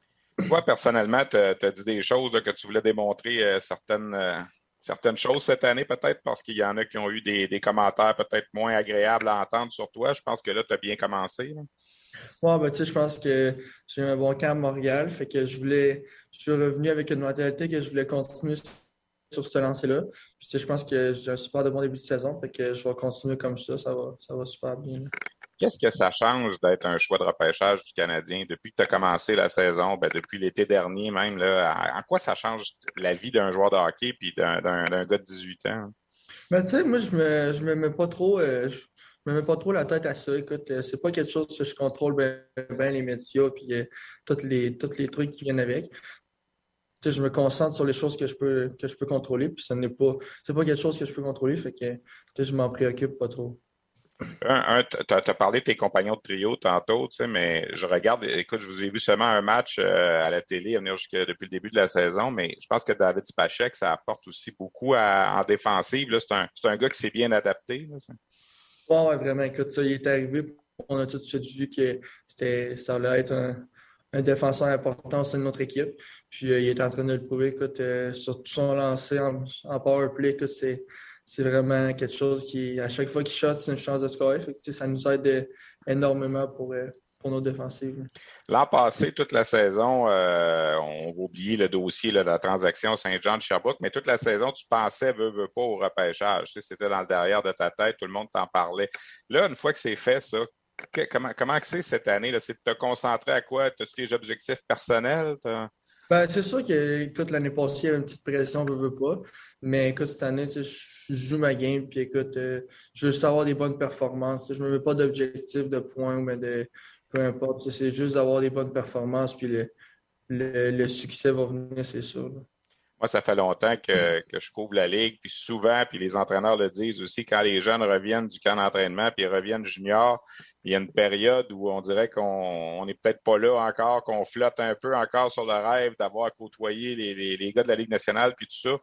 Toi, personnellement, tu as, dit des choses que tu voulais démontrer euh, certaines, euh, certaines choses cette année, peut-être, parce qu'il y en a qui ont eu des, commentaires peut-être moins agréables à entendre sur toi. Je pense que là, tu as bien commencé. Oui, ben, tu sais, je pense que j'ai eu un bon camp à Montréal. Fait que je voulais. Je suis revenu avec une mentalité que je voulais continuer sur ce lancer-là. tu sais, je pense que j'ai un super de bon début de saison. Fait que je vais continuer comme ça. Ça va, ça va super bien. Qu'est-ce que ça change d'être un choix de repêchage du Canadien depuis que tu as commencé la saison, ben, depuis l'été dernier même? Là, en quoi ça change la vie d'un joueur de hockey et d'un gars de 18 ans? Ben, tu sais, moi, je me, je me mets pas trop. Euh, je me mets pas trop la tête à ça. Écoute, euh, c'est pas quelque chose que je contrôle bien, les médias et euh, tous, les, les trucs qui viennent avec. je me concentre sur les choses que je peux, que je peux contrôler, puis ce n'est pas, pas quelque chose que je peux contrôler, fait que je m'en préoccupe pas trop. Tu as, parlé de tes compagnons de trio tantôt, mais je regarde, écoute, je vous ai vu seulement un match euh, à la télé venir depuis le début de la saison, mais je pense que David Spachek, ça apporte aussi beaucoup en défensive. C'est un, un, gars qui s'est bien adapté. Oui, vraiment. Écoute, ça, il est arrivé, on a tout de suite vu que ça allait être un, défenseur important au sein de notre équipe. Puis euh, il est en train de le prouver. Écoute, euh, sur tout son lancer en, en power play, c'est c'est vraiment quelque chose qui, à chaque fois qu'il shot, c'est une chance de scorer. ça nous aide énormément pour, euh, pour nos défensives. L'an passé, toute la saison, euh, on va oublier le dossier de la transaction Saint-Jean-de-Sherbrooke, mais toute la saison, tu pensais, veux, veux pas au repêchage. C'était dans le derrière de ta tête, tout le monde t'en parlait. Là, une fois que c'est fait, ça, comment, c'est cette année? C'est de te concentrer à quoi? As-tu des objectifs personnels? Ben, c'est sûr que, écoute, l'année passée, il y avait une petite pression, je veux pas. Mais écoute, cette année, je joue ma game, puis écoute, euh, je veux juste avoir des bonnes performances. Je ne me mets pas d'objectif de points, mais de peu importe. C'est juste d'avoir des bonnes performances, puis le, le, succès va venir, c'est sûr. Moi, ça fait longtemps que, que, je couvre la ligue, puis souvent, puis les entraîneurs le disent aussi, quand les jeunes reviennent du camp d'entraînement, puis reviennent junior, il y a une période où on dirait qu'on n'est peut-être pas là encore, qu'on flotte un peu encore sur le rêve d'avoir côtoyé les, les, gars de la Ligue nationale, puis tout ça.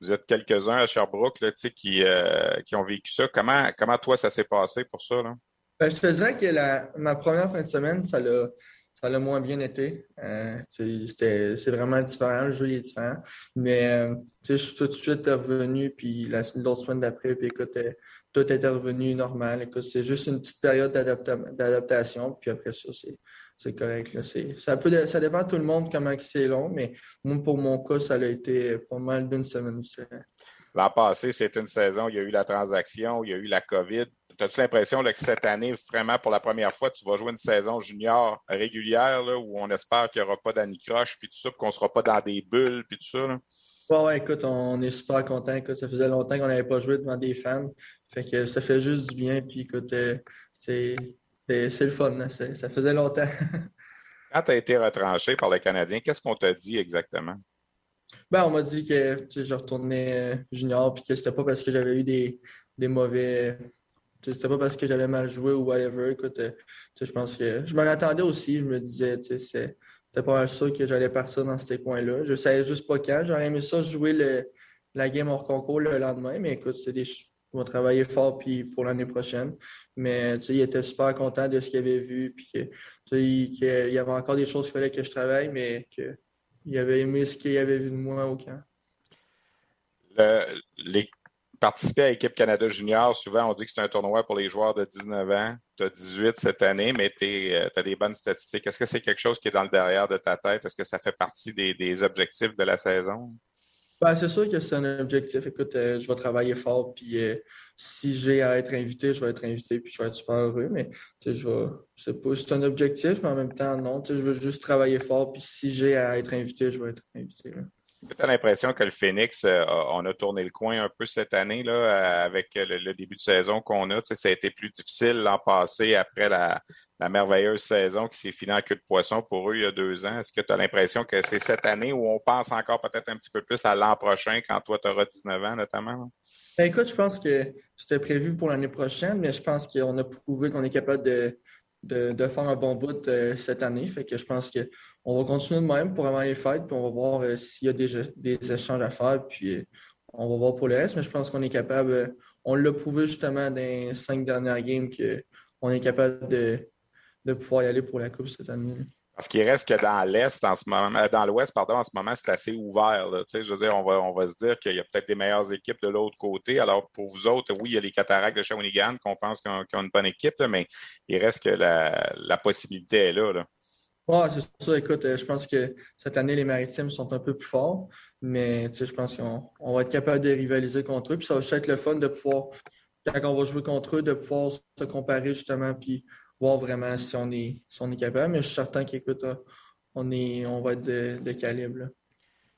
Vous êtes quelques-uns à Sherbrooke là, qui, euh, qui ont vécu ça. Comment, comment toi, ça s'est passé pour ça? Là? Ben, je te dirais que ma première fin de semaine, ça l'a ça l'a moins bien été. Euh, c'est vraiment différent, le jeu est différent. Mais euh, je suis tout de suite revenu, puis l'autre semaine d'après, puis écoute, euh, tout était revenu normal. Écoute, c'est juste une petite période d'adaptation, puis après ça, c'est correct. Là. Ça, peut, ça dépend de tout le monde comment c'est long, mais moi, pour mon cas, ça a été pas mal d'une semaine. L'an passé, c'est une saison, il y a eu la transaction, il y a eu la COVID. As-tu l'impression que cette année, vraiment pour la première fois, tu vas jouer une saison junior régulière là, où on espère qu'il n'y aura pas d'anicroche puis tout ça, qu'on ne sera pas dans des bulles puis tout ça? Là? Ouais, écoute, on est super content. ça faisait longtemps qu'on n'avait pas joué devant des fans. Fait que ça fait juste du bien. Puis écoute, euh, c'est le fun. Ça faisait longtemps. Quand tu as été retranché par le Canadien, qu'est-ce qu'on t'a dit exactement? Ben, on m'a dit que je retournais euh, junior puis que c'était pas parce que j'avais eu des, des mauvais c'était pas parce que j'avais mal joué ou whatever. Écoute, euh, je pense que je m'en attendais aussi. Je me disais, c'était pas mal sûr que j'allais partir dans ces coins-là. Je savais juste pas quand. J'aurais aimé ça jouer le, la game hors concours le lendemain, mais écoute, c'est des on va travailler fort puis pour l'année prochaine. Mais il était super content de ce qu'il avait vu. Puis il, y avait encore des choses qu'il fallait que je travaille, mais qu'il avait aimé ce qu'il avait vu de moi au camp. les, participer à l'équipe Canada Junior, souvent on dit que c'est un tournoi pour les joueurs de 19 ans. Tu as 18 cette année, mais tu euh, as des bonnes statistiques. Est-ce que c'est quelque chose qui est dans le derrière de ta tête? Est-ce que ça fait partie des, objectifs de la saison? Ben, c'est sûr que c'est un objectif. Écoute, euh, je vais travailler fort, puis euh, si j'ai à être invité, je vais être invité, puis je vais être super heureux. Mais je vais, sais pas c'est un objectif, mais en même temps, non. Je veux juste travailler fort, puis si j'ai à être invité, je vais être invité. Tu as l'impression que le Phoenix, euh, on a tourné le coin un peu cette année là, avec le, début de saison qu'on a. ça a été plus difficile l'an passé après la, merveilleuse saison qui s'est finie en queue de poisson pour eux il y a deux ans. Est-ce que tu as l'impression que c'est cette année où on pense encore peut-être un petit peu plus à l'an prochain quand toi tu auras 19 ans notamment? Ben, écoute, je pense que c'était prévu pour l'année prochaine, mais je pense qu'on a prouvé qu'on est capable de, de, faire un bon bout euh, cette année. Fait que je pense qu'on va continuer de même pour avoir les fêtes, puis on va voir euh, s'il y a des, échanges à faire, puis euh, on va voir pour le reste. Mais je pense qu'on est capable, on l'a prouvé justement dans les cinq dernières games qu'on est capable de, de pouvoir y aller pour la Coupe cette année. Parce qu'il reste que dans l'Est, ce moment, euh, dans l'Ouest, pardon, en ce moment, c'est assez ouvert. je veux dire, on va, on va se dire qu'il y a peut-être des meilleures équipes de l'autre côté. Alors, pour vous autres, oui, il y a les Cataractes de Shawinigan qu'on pense qu'ils ont, une bonne équipe, mais il reste que la, possibilité est là. Oui, c'est ça. Écoute, euh, je pense que cette année, les Maritimes sont un peu plus forts, mais je pense qu'on va être capable de rivaliser contre eux. Puis ça va être le fun de pouvoir, quand on va jouer contre eux, de pouvoir se comparer justement, puis voir vraiment si on est, si on est capable. Mais je suis certain qu'écoute, on, est, on va être de, calibre.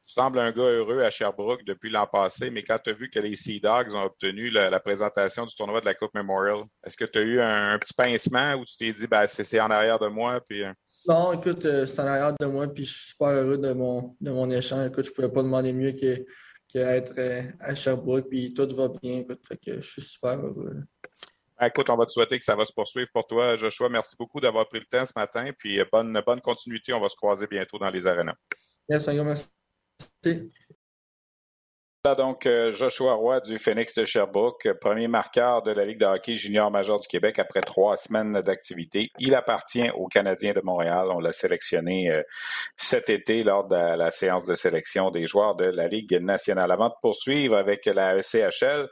Tu sembles un gars heureux à Sherbrooke depuis l'an passé, mais quand tu as vu que les Sea Dogs ont obtenu la, présentation du tournoi de la Coupe Memorial, est-ce que tu as eu un, petit pincement ou tu t'es dit ben, c'est en arrière de moi? Puis... Euh? Non, écoute, euh, c'est en arrière de moi, puis je suis super heureux de mon, de mon échange. Écoute, je ne pouvais pas demander mieux qu'être euh, à Sherbrooke, puis tout va bien. Écoute, fait que je suis super heureux. Ben, écoute, on va te souhaiter que ça va se poursuivre pour toi, Joshua. Merci beaucoup d'avoir pris le temps ce matin. Puis euh, bonne, bonne continuité. On va se croiser bientôt dans les arénas. Merci, merci. Là, donc, euh, Joshua Roy du Phoenix de Sherbrooke, premier marqueur de la Ligue de hockey junior major du Québec après trois semaines d'activité. Il appartient aux Canadiens de Montréal. On l'a sélectionné euh, cet été lors de la, séance de sélection des joueurs de la Ligue nationale. Avant de poursuivre avec la ECHL,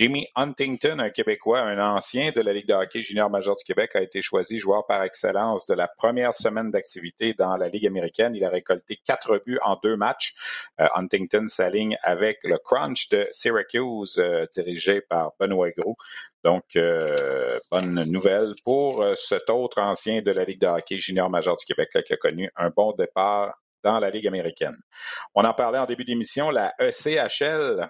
Jimmy Huntington, un Québécois, un ancien de la Ligue de hockey junior major du Québec, a été choisi joueur par excellence de la première semaine d'activité dans la Ligue américaine. Il a récolté quatre buts en deux matchs. Euh, Huntington s'aligne avec le Crunch de Syracuse, euh, dirigé par Benoît Gros. Donc, euh, bonne nouvelle pour cet autre ancien de la Ligue de hockey junior major du Québec qui a connu un bon départ dans la Ligue américaine. On en parlait en début d'émission, la ECHL,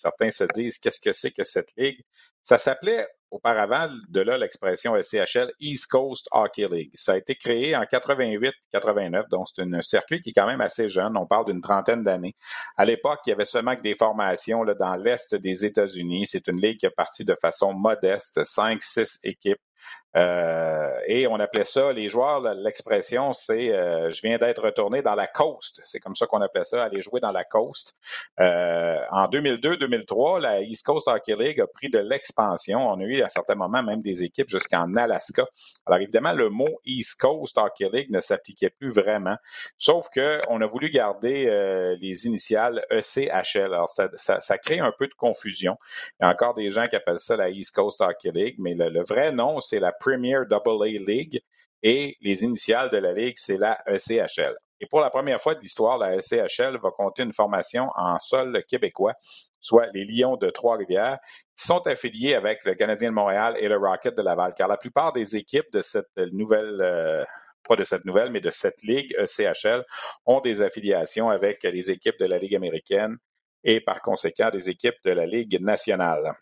Certains se disent qu'est-ce que c'est que cette ligue? Ça s'appelait auparavant, de là l'expression SCHL, East Coast Hockey League. Ça a été créé en 88-89, donc c'est un circuit qui est quand même assez jeune. On parle d'une trentaine d'années. À l'époque, il y avait seulement que des formations là, dans l'est des États-Unis. C'est une ligue qui est partie de façon modeste, cinq, six équipes. Euh, et on appelait ça, les joueurs, l'expression, c'est euh, je viens d'être retourné dans la coast. C'est comme ça qu'on appelait ça, aller jouer dans la coast. Euh, en 2002-2003, la East Coast Hockey League a pris de On a eu à certains moments même des équipes jusqu'en Alaska. Alors évidemment, le mot East Coast Hockey League ne s'appliquait plus vraiment, sauf qu'on a voulu garder les initiales ECHL. Alors ça, crée un peu de confusion. Il y a encore des gens qui appellent ça la East Coast Hockey League, mais le, vrai nom, c'est la Premier Double A League et les initiales de la ligue, c'est la ECHL. Et pour la première fois de l'histoire, la ECHL va compter une formation en sol québécois, soit les Lions de Trois-Rivières, sont affiliés avec le Canadien de Montréal et le Rocket de Laval. Car la plupart des équipes de cette nouvelle, euh, pas de cette nouvelle, mais de cette ligue ECHL, ont des affiliations avec les équipes de la Ligue américaine et par conséquent des équipes de la Ligue nationale.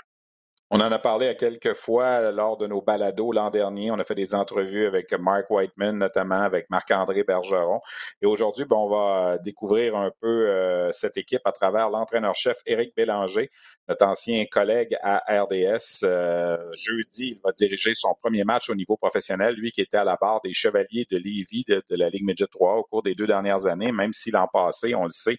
On en a parlé à quelques fois lors de nos balados l'an dernier. On a fait des entrevues avec Mark Whiteman, notamment avec Marc-André Bergeron. Et aujourd'hui, ben, on va découvrir un peu euh, cette équipe à travers l'entraîneur-chef Éric Bélanger, notre ancien collègue à RDS. Euh, jeudi, il va diriger son premier match au niveau professionnel, lui qui était à la barre des Chevaliers de Lévis de, la Ligue Midget 3 au cours des deux dernières années, même si l'an passé, on le sait,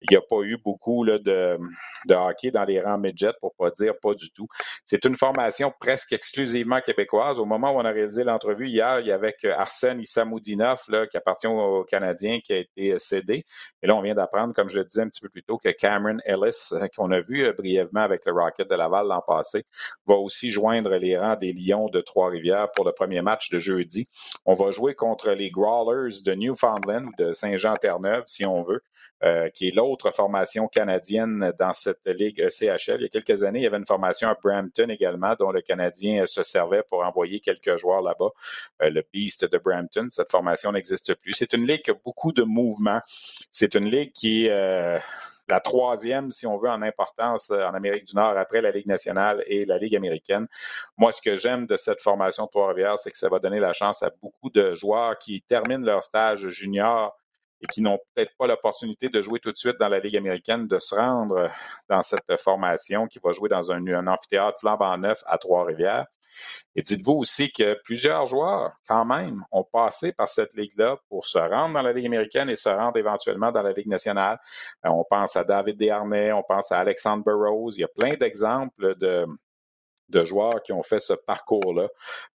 il n'y a pas eu beaucoup de, de hockey dans les rangs midget, pour pas dire pas du tout. C'est une formation presque exclusivement québécoise. Au moment où on a réalisé l'entrevue hier, il y avait Arsène Issamoudinov, là, qui appartient aux Canadiens, qui a été cédé. Et là, on vient d'apprendre, comme je le disais un petit peu plus tôt, que Cameron Ellis, euh, qu'on a vu euh, brièvement avec le Rocket de Laval l'an passé, va aussi joindre les rangs des Lions de Trois-Rivières pour le premier match de jeudi. On va jouer contre les Growlers de Newfoundland ou de Saint-Jean-Terre-Neuve, si on veut. Euh, qui est l'autre formation canadienne dans cette ligue ECHL. Il y a quelques années, il y avait une formation à Brampton également, dont le Canadien se servait pour envoyer quelques joueurs là-bas. Euh, le Beast de Brampton, cette formation n'existe plus. C'est une ligue qui a beaucoup de mouvements. C'est une ligue qui est euh, la troisième, si on veut, en importance en Amérique du Nord après la Ligue nationale et la Ligue américaine. Moi, ce que j'aime de cette formation de Trois-Rivières, c'est que ça va donner la chance à beaucoup de joueurs qui terminent leur stage junior et qui n'ont peut-être pas l'opportunité de jouer tout de suite dans la Ligue américaine, de se rendre dans cette formation qui va jouer dans un, un amphithéâtre flambant neuf à Trois-Rivières. Et dites-vous aussi que plusieurs joueurs, quand même, ont passé par cette ligue-là pour se rendre dans la Ligue américaine et se rendre éventuellement dans la Ligue nationale. Euh, on pense à David Desharnais, on pense à Alexandre Burroughs. Il y a plein d'exemples de, de joueurs qui ont fait ce parcours-là.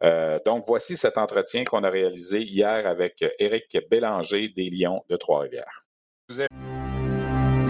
Euh, donc, voici cet entretien qu'on a réalisé hier avec Éric Bélanger des Lions de Trois-Rivières.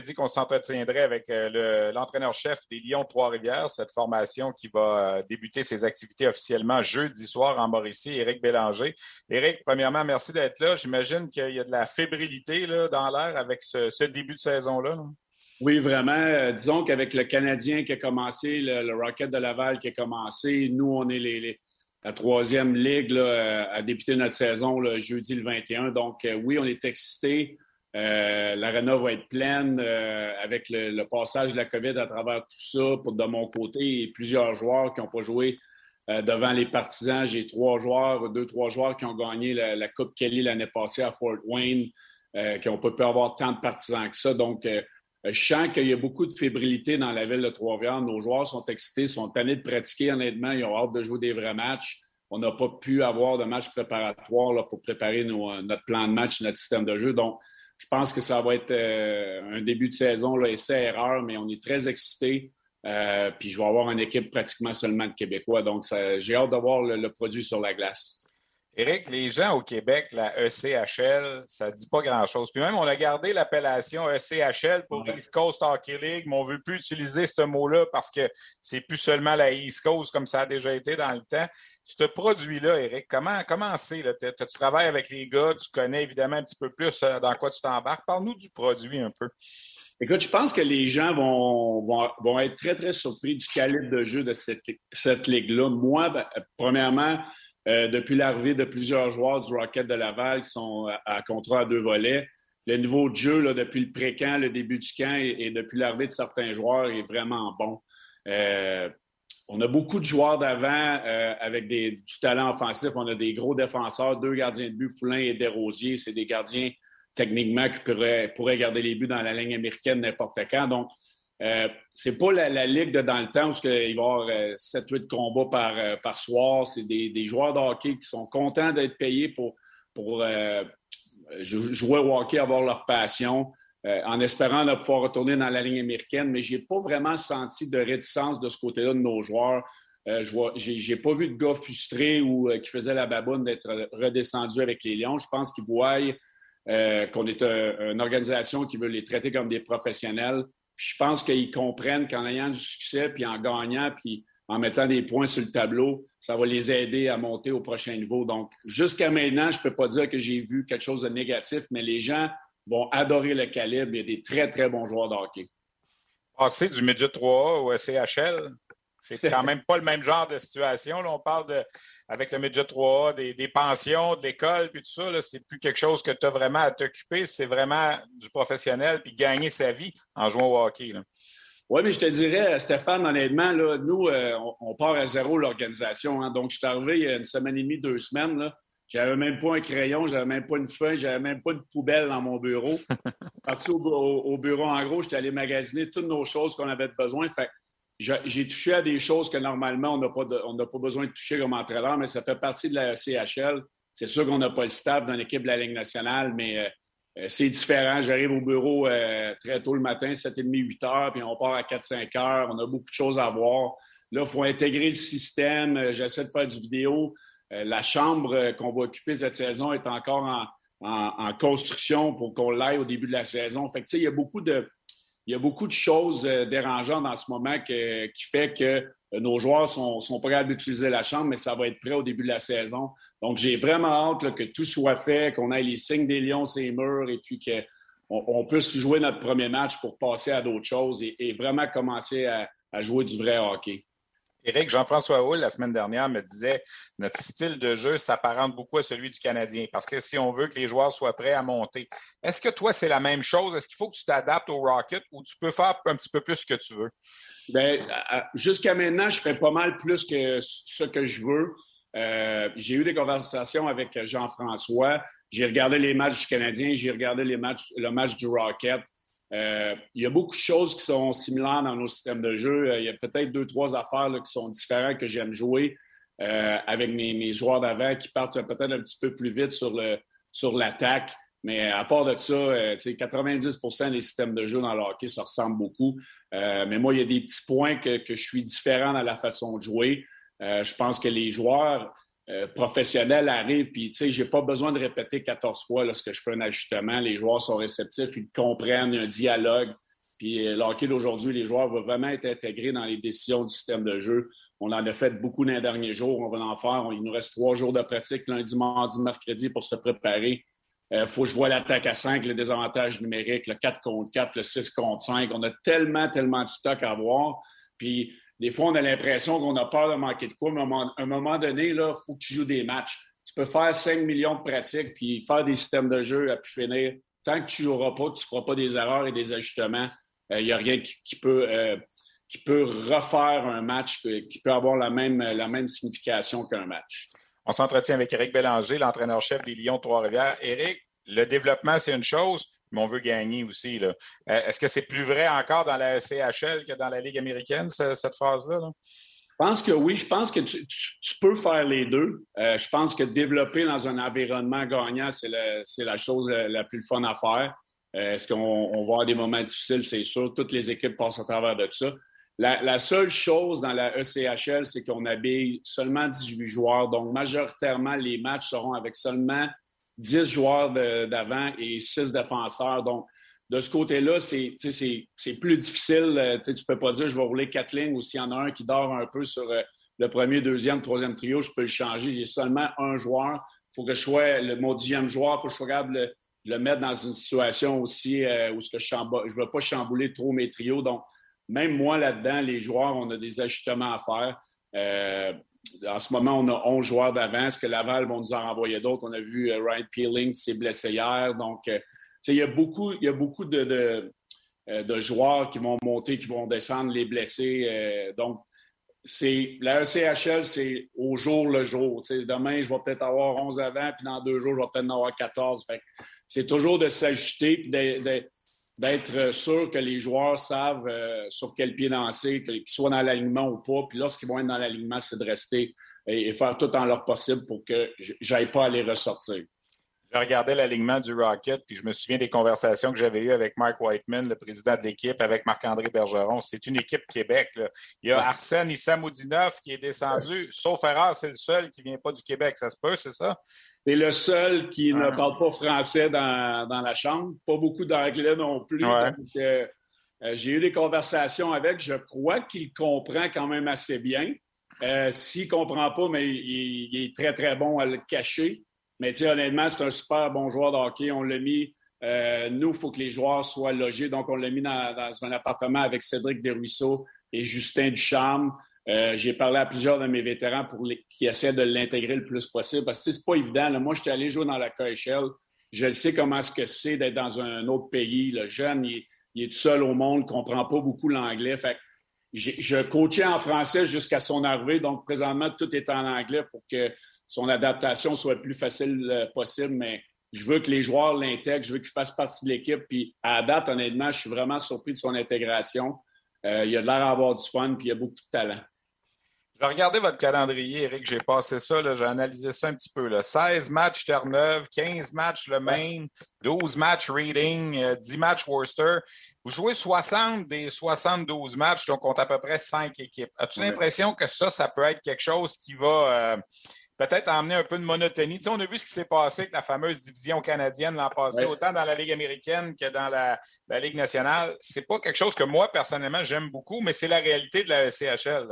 avait dit qu'on s'entretiendrait avec euh, l'entraîneur-chef des Lions Trois-Rivières, cette formation qui va euh, débuter ses activités officiellement jeudi soir en Mauricie, Éric Bélanger. Éric, premièrement, merci d'être là. J'imagine qu'il y a de la fébrilité là, dans l'air avec ce, début de saison-là. Oui, vraiment. Euh, disons qu'avec le Canadien qui a commencé, le, Rocket de Laval qui a commencé, nous, on est la troisième ligue à débuter notre saison jeudi le 21. Donc, oui, on est excités. Euh, L'arena va être pleine euh, avec le, passage de la COVID à travers tout ça. Pour, de mon côté, plusieurs joueurs qui n'ont pas joué euh, devant les partisans. J'ai trois joueurs, deux, trois joueurs qui ont gagné la, Coupe Kelly l'année passée à Fort Wayne, qui n'ont pas pu avoir tant de partisans que ça. Donc, je sens qu'il y a beaucoup de fébrilité dans la ville de Trois-Rivières. Nos joueurs sont excités, sont tannés de pratiquer, honnêtement. Ils ont hâte de jouer des vrais matchs. On n'a pas pu avoir de match préparatoire pour préparer notre plan de match, notre système de jeu. Donc, je pense que ça va être euh, un début de saison, là, essai-erreur, mais on est très excités. Euh, puis je vais avoir une équipe pratiquement seulement de Québécois. Donc, j'ai hâte de voir le, produit sur la glace. Éric, les gens au Québec, la ECHL, ça ne dit pas grand-chose. Puis même, on a gardé l'appellation ECHL pour East Coast Hockey League, mais on ne veut plus utiliser ce mot-là parce que c'est plus seulement la East Coast comme ça a déjà été dans le temps. Ce produit-là, Éric, comment comment c'est? Tu travailles avec les gars, tu connais évidemment un petit peu plus euh, dans quoi tu t'embarques? Parle-nous du produit un peu. Écoute, je pense que les gens vont, vont, être très, très surpris du calibre de jeu de cette, cette ligue-là. Moi, ben, premièrement, depuis l'arrivée de plusieurs joueurs du Rocket de Laval qui sont à, contrat à deux volets. Le niveau de jeu depuis le pré-camp, le début du camp et, depuis l'arrivée de certains joueurs est vraiment bon. on a beaucoup de joueurs d'avant avec des, du talent offensif. On a des gros défenseurs, deux gardiens de but, Poulain et Desrosiers. C'est des gardiens techniquement qui pourraient, garder les buts dans la ligne américaine n'importe quand. Donc, euh, c'est pas la, ligue de dans le temps où il va y avoir 7-8 euh, combats par, euh, par soir. C'est des, joueurs de hockey qui sont contents d'être payés pour, euh, jouer au hockey, avoir leur passion, en espérant pouvoir retourner dans la ligne américaine. Mais je n'ai pas vraiment senti de réticence de ce côté-là de nos joueurs. je n'ai pas vu de gars frustrés ou qui faisaient la baboune d'être redescendus avec les Lions. Je pense qu'ils voient qu'on est une organisation qui veut les traiter comme des professionnels je pense qu'ils comprennent qu'en ayant du succès, puis en gagnant, puis en mettant des points sur le tableau, ça va les aider à monter au prochain niveau. Donc, jusqu'à maintenant, je ne peux pas dire que j'ai vu quelque chose de négatif, mais les gens vont adorer le calibre. Il y a des très, très bons joueurs de hockey. Passer du Midget 3A au CHL, c'est quand même pas le même genre de situation. Là, on parle de, avec le Midget 3A, des, pensions, de l'école, puis tout ça. C'est plus quelque chose que tu as vraiment à t'occuper. C'est vraiment du professionnel, puis gagner sa vie en jouant au hockey. Oui, mais je te dirais, Stéphane, honnêtement, là, nous, euh, on, part à zéro l'organisation. Hein. Donc, je suis arrivé il y a une semaine et demie, deux semaines. Je n'avais même pas un crayon, je n'avais même pas une feuille, je n'avais même pas de poubelle dans mon bureau. Parti au, au, bureau, en gros, j'étais allé magasiner toutes nos choses qu'on avait besoin. Fait j'ai touché à des choses que normalement, on n'a pas, besoin de toucher comme entraîneur, mais ça fait partie de la CHL. C'est sûr qu'on n'a pas le staff d'une équipe de la Ligue nationale, mais euh, euh, c'est différent. J'arrive au bureau euh, très tôt le matin, 7h30, 8 h, puis on part à 4-5 heures. On a beaucoup de choses à voir. Là, il faut intégrer le système. J'essaie de faire du vidéo. la chambre qu'on va occuper cette saison est encore en, construction pour qu'on l'aille au début de la saison. Fait que, il y a beaucoup de il y a beaucoup de choses euh, dérangeantes en ce moment qui fait que euh, nos joueurs sont, sont prêts à d'utiliser la chambre, mais ça va être prêt au début de la saison. Donc, j'ai vraiment hâte que tout soit fait, qu'on ait les signes des Lions, ces murs, et puis qu'on on puisse jouer notre premier match pour passer à d'autres choses et, vraiment commencer à jouer du vrai hockey. Éric, Jean-François Hull, la semaine dernière, me disait notre style de jeu s'apparente beaucoup à celui du Canadien parce que si on veut que les joueurs soient prêts à monter, est-ce que toi, c'est la même chose? Est-ce qu'il faut que tu t'adaptes au Rocket ou tu peux faire un petit peu plus que tu veux? Bien, jusqu'à maintenant, je fais pas mal plus que ce que je veux. Euh, j'ai eu des conversations avec Jean-François. J'ai regardé les matchs du Canadien, j'ai regardé le match du Rocket. Euh, il y a beaucoup de choses qui sont similaires dans nos systèmes de jeu. Euh, il y a peut-être deux, trois affaires qui sont différentes que j'aime jouer euh, avec mes, joueurs d'avant qui partent peut-être un petit peu plus vite sur, l'attaque. Mais à part de ça, 90% des systèmes de jeu dans le hockey se ressemblent beaucoup. mais moi, il y a des petits points que, que, je suis différent dans la façon de jouer. je pense que les joueurs, euh, professionnel arrive, puis tu sais, j'ai pas besoin de répéter 14 fois lorsque je fais un ajustement. Les joueurs sont réceptifs, ils comprennent, il y a un dialogue. Puis euh, l'hockey d'aujourd'hui, les joueurs vont vraiment être intégrés dans les décisions du système de jeu. On en a fait beaucoup dans les derniers jours, on va en faire. il nous reste trois jours de pratique, lundi, mardi, mercredi, pour se préparer. Il euh, faut que je vois l'attaque à 5, le désavantage numérique, le 4 contre 4, le 6 contre 5. On a tellement, tellement de stock à voir. Puis des fois, on a l'impression qu'on a peur de manquer de quoi, mais à un moment donné, il faut que tu joues des matchs. Tu peux faire 5 millions de pratiques puis faire des systèmes de jeu à pu finir. Tant que tu ne joueras pas, tu ne feras pas des erreurs et des ajustements, il euh, n'y a rien qui, peut, euh, qui peut refaire un match qui peut avoir la même, signification qu'un match. On s'entretient avec Éric Bélanger, l'entraîneur-chef des Lions Trois-Rivières. Éric, le développement, c'est une chose, mais on veut gagner aussi. Euh, est-ce que c'est plus vrai encore dans la CHL que dans la Ligue américaine, cette phase-là? Je pense que oui. Je pense que tu, peux faire les deux. Euh, je pense que développer dans un environnement gagnant, c'est la, chose la, plus fun à faire. Euh, est-ce qu'on va avoir des moments difficiles? C'est sûr. Toutes les équipes passent à travers de ça. La, la seule chose dans la ECHL, c'est qu'on habille seulement 18 joueurs. Donc, majoritairement, les matchs seront avec seulement 10 joueurs d'avant et 6 défenseurs. Donc, de ce côté-là, c'est plus difficile. Euh, tu ne peux pas dire je vais rouler quatre lignes ou s'il y en a un qui dort un peu sur euh, le premier, deuxième, troisième trio, je peux le changer. J'ai seulement un joueur. Il faut que je sois le, mon dixième joueur, il faut que je sois capable de le, mettre dans une situation aussi euh, où je ne veux pas chambouler trop mes trios. Donc, même moi là-dedans, les joueurs, on a des ajustements à faire. En ce moment, on a 11 joueurs d'avance. que Laval vont nous en renvoyer d'autres? On a vu Ryan Peeling s'est blessé hier. Donc, il y a beaucoup, y a beaucoup de, de, joueurs qui vont monter, qui vont descendre, les blessés. donc, la ECHL, c'est au jour le jour. demain, je vais peut-être avoir 11 avant, puis dans deux jours, je vais peut-être en avoir 14. c'est toujours de s'ajuster d'être sûr que les joueurs savent euh, sur quel pied danser, qu'ils soient dans l'alignement ou pas. Puis lorsqu'ils vont être dans l'alignement, c'est de rester et, et, faire tout en leur possible pour que j'aille pas à les ressortir. Je regardais l'alignement du Rocket, puis je me souviens des conversations que j'avais eues avec Mark Whiteman, le président de l'équipe, avec Marc-André Bergeron. C'est une équipe Québec. Il y a Arsène Issamoudinov qui est descendu, sauf erreur, c'est le seul qui ne vient pas du Québec. Ça se peut, c'est ça? C'est le seul qui ne parle pas français dans, la chambre. Pas beaucoup d'anglais non plus. Euh, euh, j'ai eu des conversations avec. Je crois qu'il comprend quand même assez bien. Euh, s'il ne comprend pas, mais il, est très, très bon à le cacher. Mais honnêtement, c'est un super bon joueur de hockey. On l'a mis. Euh, nous, il faut que les joueurs soient logés. Donc, on l'a mis dans, un appartement avec Cédric Desruisseaux et Justin Ducharme. Euh, j'ai parlé à plusieurs de mes vétérans pour qui essaient de l'intégrer le plus possible parce que c'est pas évident. Moi, je suis allé jouer dans la KHL. Je sais comment ce que c'est d'être dans un autre pays. Le jeune, il, est tout seul au monde, ne comprend pas beaucoup l'anglais. Fait je coachais en français jusqu'à son arrivée. Donc, présentement, tout est en anglais pour que son adaptation soit le plus facile euh, possible, mais je veux que les joueurs l'intègrent, je veux qu'il fasse partie de l'équipe. Puis à date, honnêtement, je suis vraiment surpris de son intégration. Euh, il a l'air d'avoir du fun, puis il a beaucoup de talent. Je vais regarder votre calendrier, Eric. J'ai passé ça, j'ai analysé ça un petit peu. Là. 16 matchs Terre-Neuve, 15 matchs Le Maine, 12 matchs Reading, 10 euh, matchs Worcester. Vous jouez 60 des 72 matchs, donc on a à peu près 5 équipes. As-tu l'impression que ça, ça peut être quelque chose qui va peut-être emmener un peu de monotonie. Tu sais, on a vu ce qui s'est passé avec la fameuse division canadienne l'an passé, autant dans la Ligue américaine que dans la, Ligue nationale. C'est pas quelque chose que moi, personnellement, j'aime beaucoup, mais c'est la réalité de la CHL.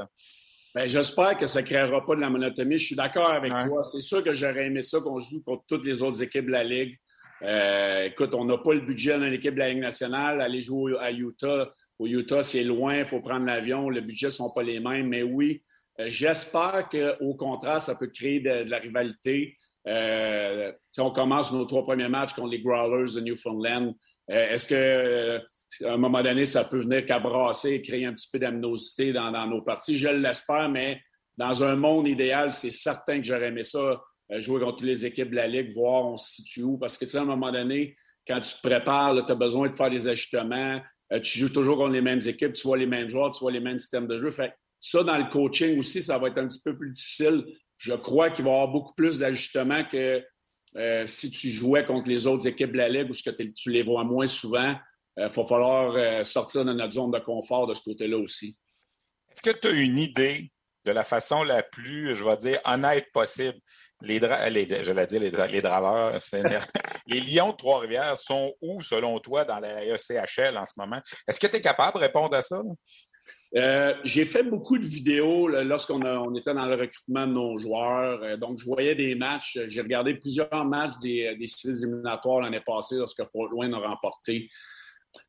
Ben, j'espère que ça ne créera pas de la monotonie. Je suis d'accord avec toi. C'est sûr que j'aurais aimé ça qu'on joue contre toutes les autres équipes de la Ligue. Euh, écoute, on n'a pas le budget d'une équipe de la Ligue nationale. Aller jouer à Utah, au Utah, c'est loin, il faut prendre l'avion. Le budget ne sont pas les mêmes. Mais oui, j'espère qu'au contraire, ça peut créer de, la rivalité. Euh, si on commence nos trois premiers matchs contre les Growlers de Newfoundland, euh, est-ce que à un moment donné, ça peut venir qu'abrasser et créer un petit peu d'amnosité dans, nos parties? Je l'espère, mais dans un monde idéal, c'est certain que j'aurais aimé ça, jouer contre toutes les équipes de la Ligue, voir on se situe où. Parce que, à un moment donné, quand tu te prépares, tu as besoin de faire des ajustements. tu joues toujours contre les mêmes équipes, tu vois les mêmes joueurs, tu vois les mêmes systèmes de jeu. Fait ça, dans le coaching aussi, ça va être un petit peu plus difficile. Je crois qu'il va y avoir beaucoup plus d'ajustements que euh, si tu jouais contre les autres équipes de la Ligue ou que tu les vois moins souvent. Il euh, va falloir euh, sortir de notre zone de confort de ce côté-là aussi. Est-ce que tu as une idée de la façon la plus, je vais dire, honnête possible? Les, les je les, les draveurs, les Lions de Trois-Rivières sont où, selon toi, dans la ECHL en ce moment? Est-ce que tu es capable de répondre à ça? Euh, j'ai fait beaucoup de vidéos lorsqu'on on était dans le recrutement de nos joueurs. Euh, donc, je voyais des matchs. J'ai regardé plusieurs matchs des, des séries éliminatoires l'année passée lorsque Fort Wayne a remporté.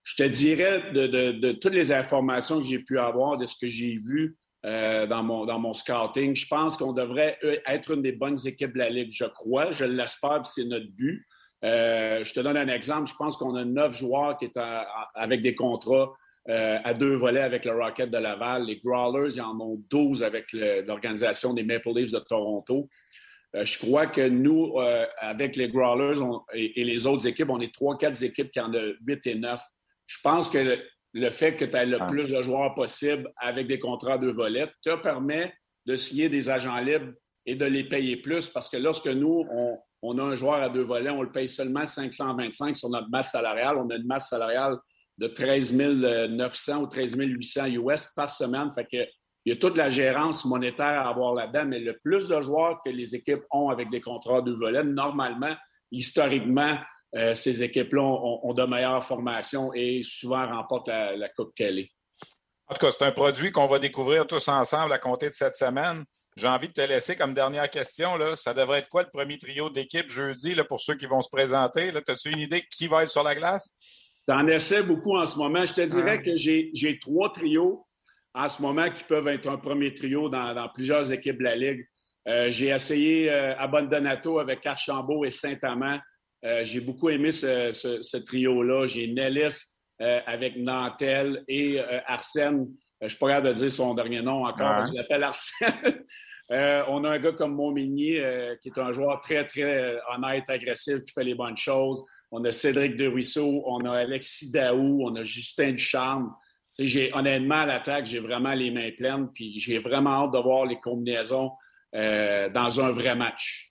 Je te dirais de, toutes les informations que j'ai pu avoir, de ce que j'ai vu euh, dans, mon, scouting, je pense qu'on devrait être une des bonnes équipes de la Ligue. Je crois, je l'espère, c'est notre but. je te donne un exemple. Je pense qu'on a neuf joueurs qui sont avec des contrats euh, à deux volets avec le Rocket de Laval. Les Growlers, ils en ont 12 avec l'organisation des Maple Leafs de Toronto. Euh, je crois que nous, euh, avec les Growlers et, les autres équipes, on est trois, quatre équipes qui en ont 8 et 9. Je pense que le, fait que tu aies le ah. plus de joueurs possible avec des contrats à deux volets te permet de signer des agents libres et de les payer plus parce que lorsque nous, on, on a un joueur à deux volets, on le paye seulement 525 sur notre masse salariale. On a une masse salariale de 13 900 ou 13 800 US par semaine. Fait que, il y a toute la gérance monétaire à avoir là-dedans, mais le plus de joueurs que les équipes ont avec des contrats de volet, normalement, historiquement, euh, ces équipes-là ont, de meilleures formations et souvent remportent la, Coupe Kelly. En tout cas, c'est un produit qu'on va découvrir tous ensemble à compter de cette semaine. J'ai envie de te laisser comme dernière question. Là. Ça devrait être quoi le premier trio d'équipe jeudi là, pour ceux qui vont se présenter? As-tu une idée qui va être sur la glace? J'en essaie beaucoup en ce moment. Je te dirais ah. que j'ai trois trios. en ce moment qui peuvent être un premier trio dans, plusieurs équipes de la Ligue. J'ai essayé Abondonato avec Archambault et Saint-Amand. J'ai beaucoup aimé ce, trio-là. J'ai Nellis avec Nantel et Arsène. je ne suis pas capable de dire son dernier nom encore, je l'appelle Arsène. Euh, on a un gars comme Montmigny, euh, qui est un joueur très, très euh, honnête, agressif, qui fait les bonnes choses. On a Cédric De Ruisseau, on a Alexis Daou, on a Justin Ducharme. J'ai, honnêtement, à l'attaque, j'ai vraiment les mains pleines, puis j'ai vraiment hâte de voir les combinaisons dans un vrai match.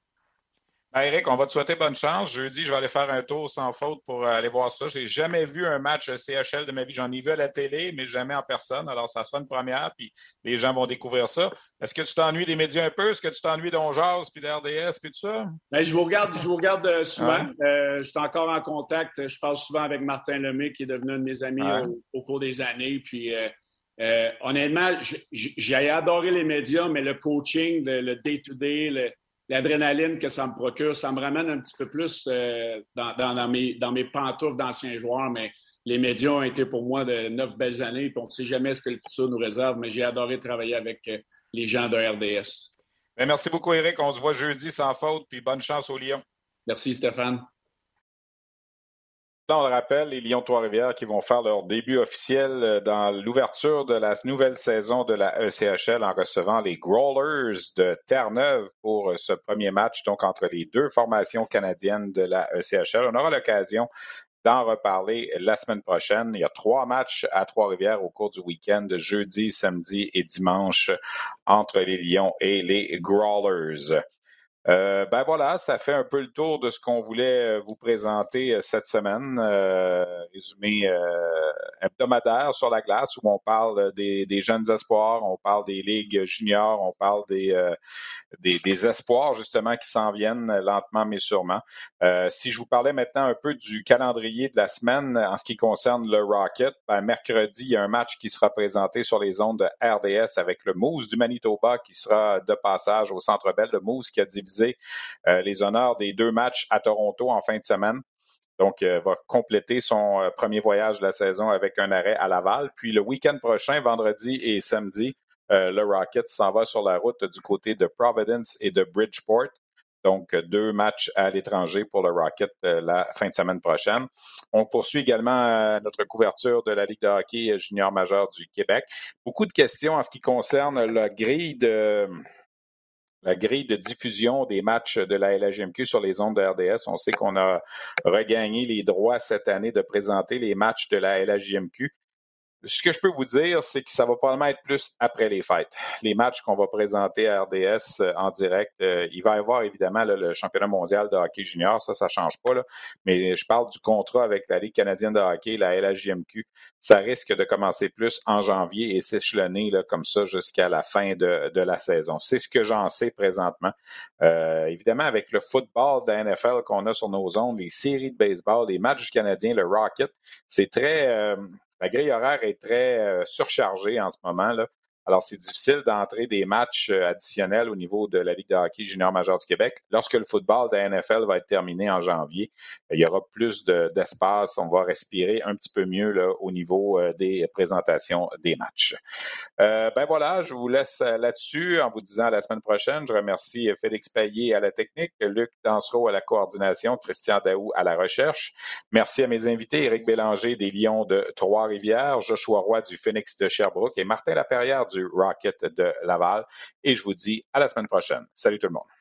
Eric, on va te souhaiter bonne chance. Jeudi, je vais aller faire un tour sans faute pour euh, aller voir ça. Je n'ai jamais vu un match CHL de ma vie. J'en ai vu à la télé, mais jamais en personne. Alors, ça sera une première, puis les gens vont découvrir ça. Est-ce que tu t'ennuies des médias un peu? Est-ce que tu t'ennuies d'Onjaz, puis d'RDS, puis tout ça? Bien, je vous regarde, je vous regarde euh, souvent. Euh, je suis encore en contact. Je parle souvent avec Martin Lemay, qui est devenu un de mes amis au, cours des années. Puis, honnêtement, j'ai adoré les médias, mais le coaching, le day-to-day, l'adrénaline que ça me procure, ça me ramène un petit peu plus euh, dans, mes, dans mes pantoufles d'anciens joueurs, mais les médias ont été pour moi de neuf belles années, puis on ne sait jamais ce que le futur nous réserve, mais j'ai adoré travailler avec euh, les gens de RDS. Ben, merci beaucoup, Eric. On se voit jeudi sans faute, puis bonne chance au Lyon. Merci, Stéphane. On le rappelle, les Lions Trois-Rivières qui vont faire leur début officiel euh, dans l'ouverture de la nouvelle saison de la ECHL en recevant les Growlers de Terre-Neuve pour euh, ce premier match, donc entre les deux formations canadiennes de la ECHL. On aura l'occasion d'en reparler la semaine prochaine. Il y a trois matchs à Trois-Rivières au cours du week-end, jeudi, samedi et dimanche, entre les Lions et les Growlers. Euh, ben voilà, ça fait un peu le tour de ce qu'on voulait euh, vous présenter euh, cette semaine. résumé hebdomadaire sur la glace où on parle des, jeunes espoirs, on parle des ligues juniors, on parle des, des, espoirs justement qui s'en viennent lentement mais sûrement. si je vous parlais maintenant un peu du calendrier de la semaine en ce qui concerne le Rocket, ben mercredi, il y a un match qui sera présenté sur les ondes de RDS avec le Moose du Manitoba qui sera de passage au Centre Bell. Le Moose qui a divisé euh, les honneurs des deux matchs à Toronto en fin de semaine. Donc, euh, va compléter son euh, premier voyage de la saison avec un arrêt à Laval. Puis le week-end prochain, vendredi et samedi, le Rocket s'en va sur la route du côté de Providence et de Bridgeport. Donc, deux matchs à l'étranger pour le Rocket la fin de semaine prochaine. On poursuit également notre couverture de la Ligue de hockey junior majeur du Québec. Beaucoup de questions en ce qui concerne la grille de, la grille de diffusion des matchs de la LHMQ sur les ondes de RDS. On sait qu'on a regagné les droits cette année de présenter les matchs de la LHJMQ ce que je peux vous dire, c'est que ça va probablement être plus après les fêtes. Les matchs qu'on va présenter à RDS euh, en direct, euh, il va y avoir évidemment le championnat mondial de hockey junior, ça, ça change pas. Là. Mais je parle du contrat avec la Ligue canadienne de hockey, la LHJMQ. Ça risque de commencer plus en janvier et s'échelonner comme ça jusqu'à la fin de, de la saison. C'est ce que j'en sais présentement. Euh, évidemment, avec le football de la NFL qu'on a sur nos ondes, les séries de baseball, les matchs canadiens, le Rocket, c'est très la grille horaire est très euh, surchargée en ce moment. Là. Alors, c'est difficile d'entrer des matchs euh, additionnels au niveau de la Ligue de hockey junior majeur du Québec. Lorsque le football de la NFL va être terminé en janvier, il y aura plus d'espace. on va respirer un petit peu mieux au niveau euh, des présentations des matchs. Euh, ben voilà, je vous laisse là-dessus en vous disant à la semaine prochaine. Je remercie Félix Payet à la technique, Luc Dansereau à la coordination, Christian Daou à la recherche. Merci à mes invités, Éric Bélanger des Lions de Trois-Rivières, Joshua Roy du Phoenix de Sherbrooke et Martin Laperrière Rocket de Laval. Et je vous dis à la semaine prochaine. Salut tout le monde.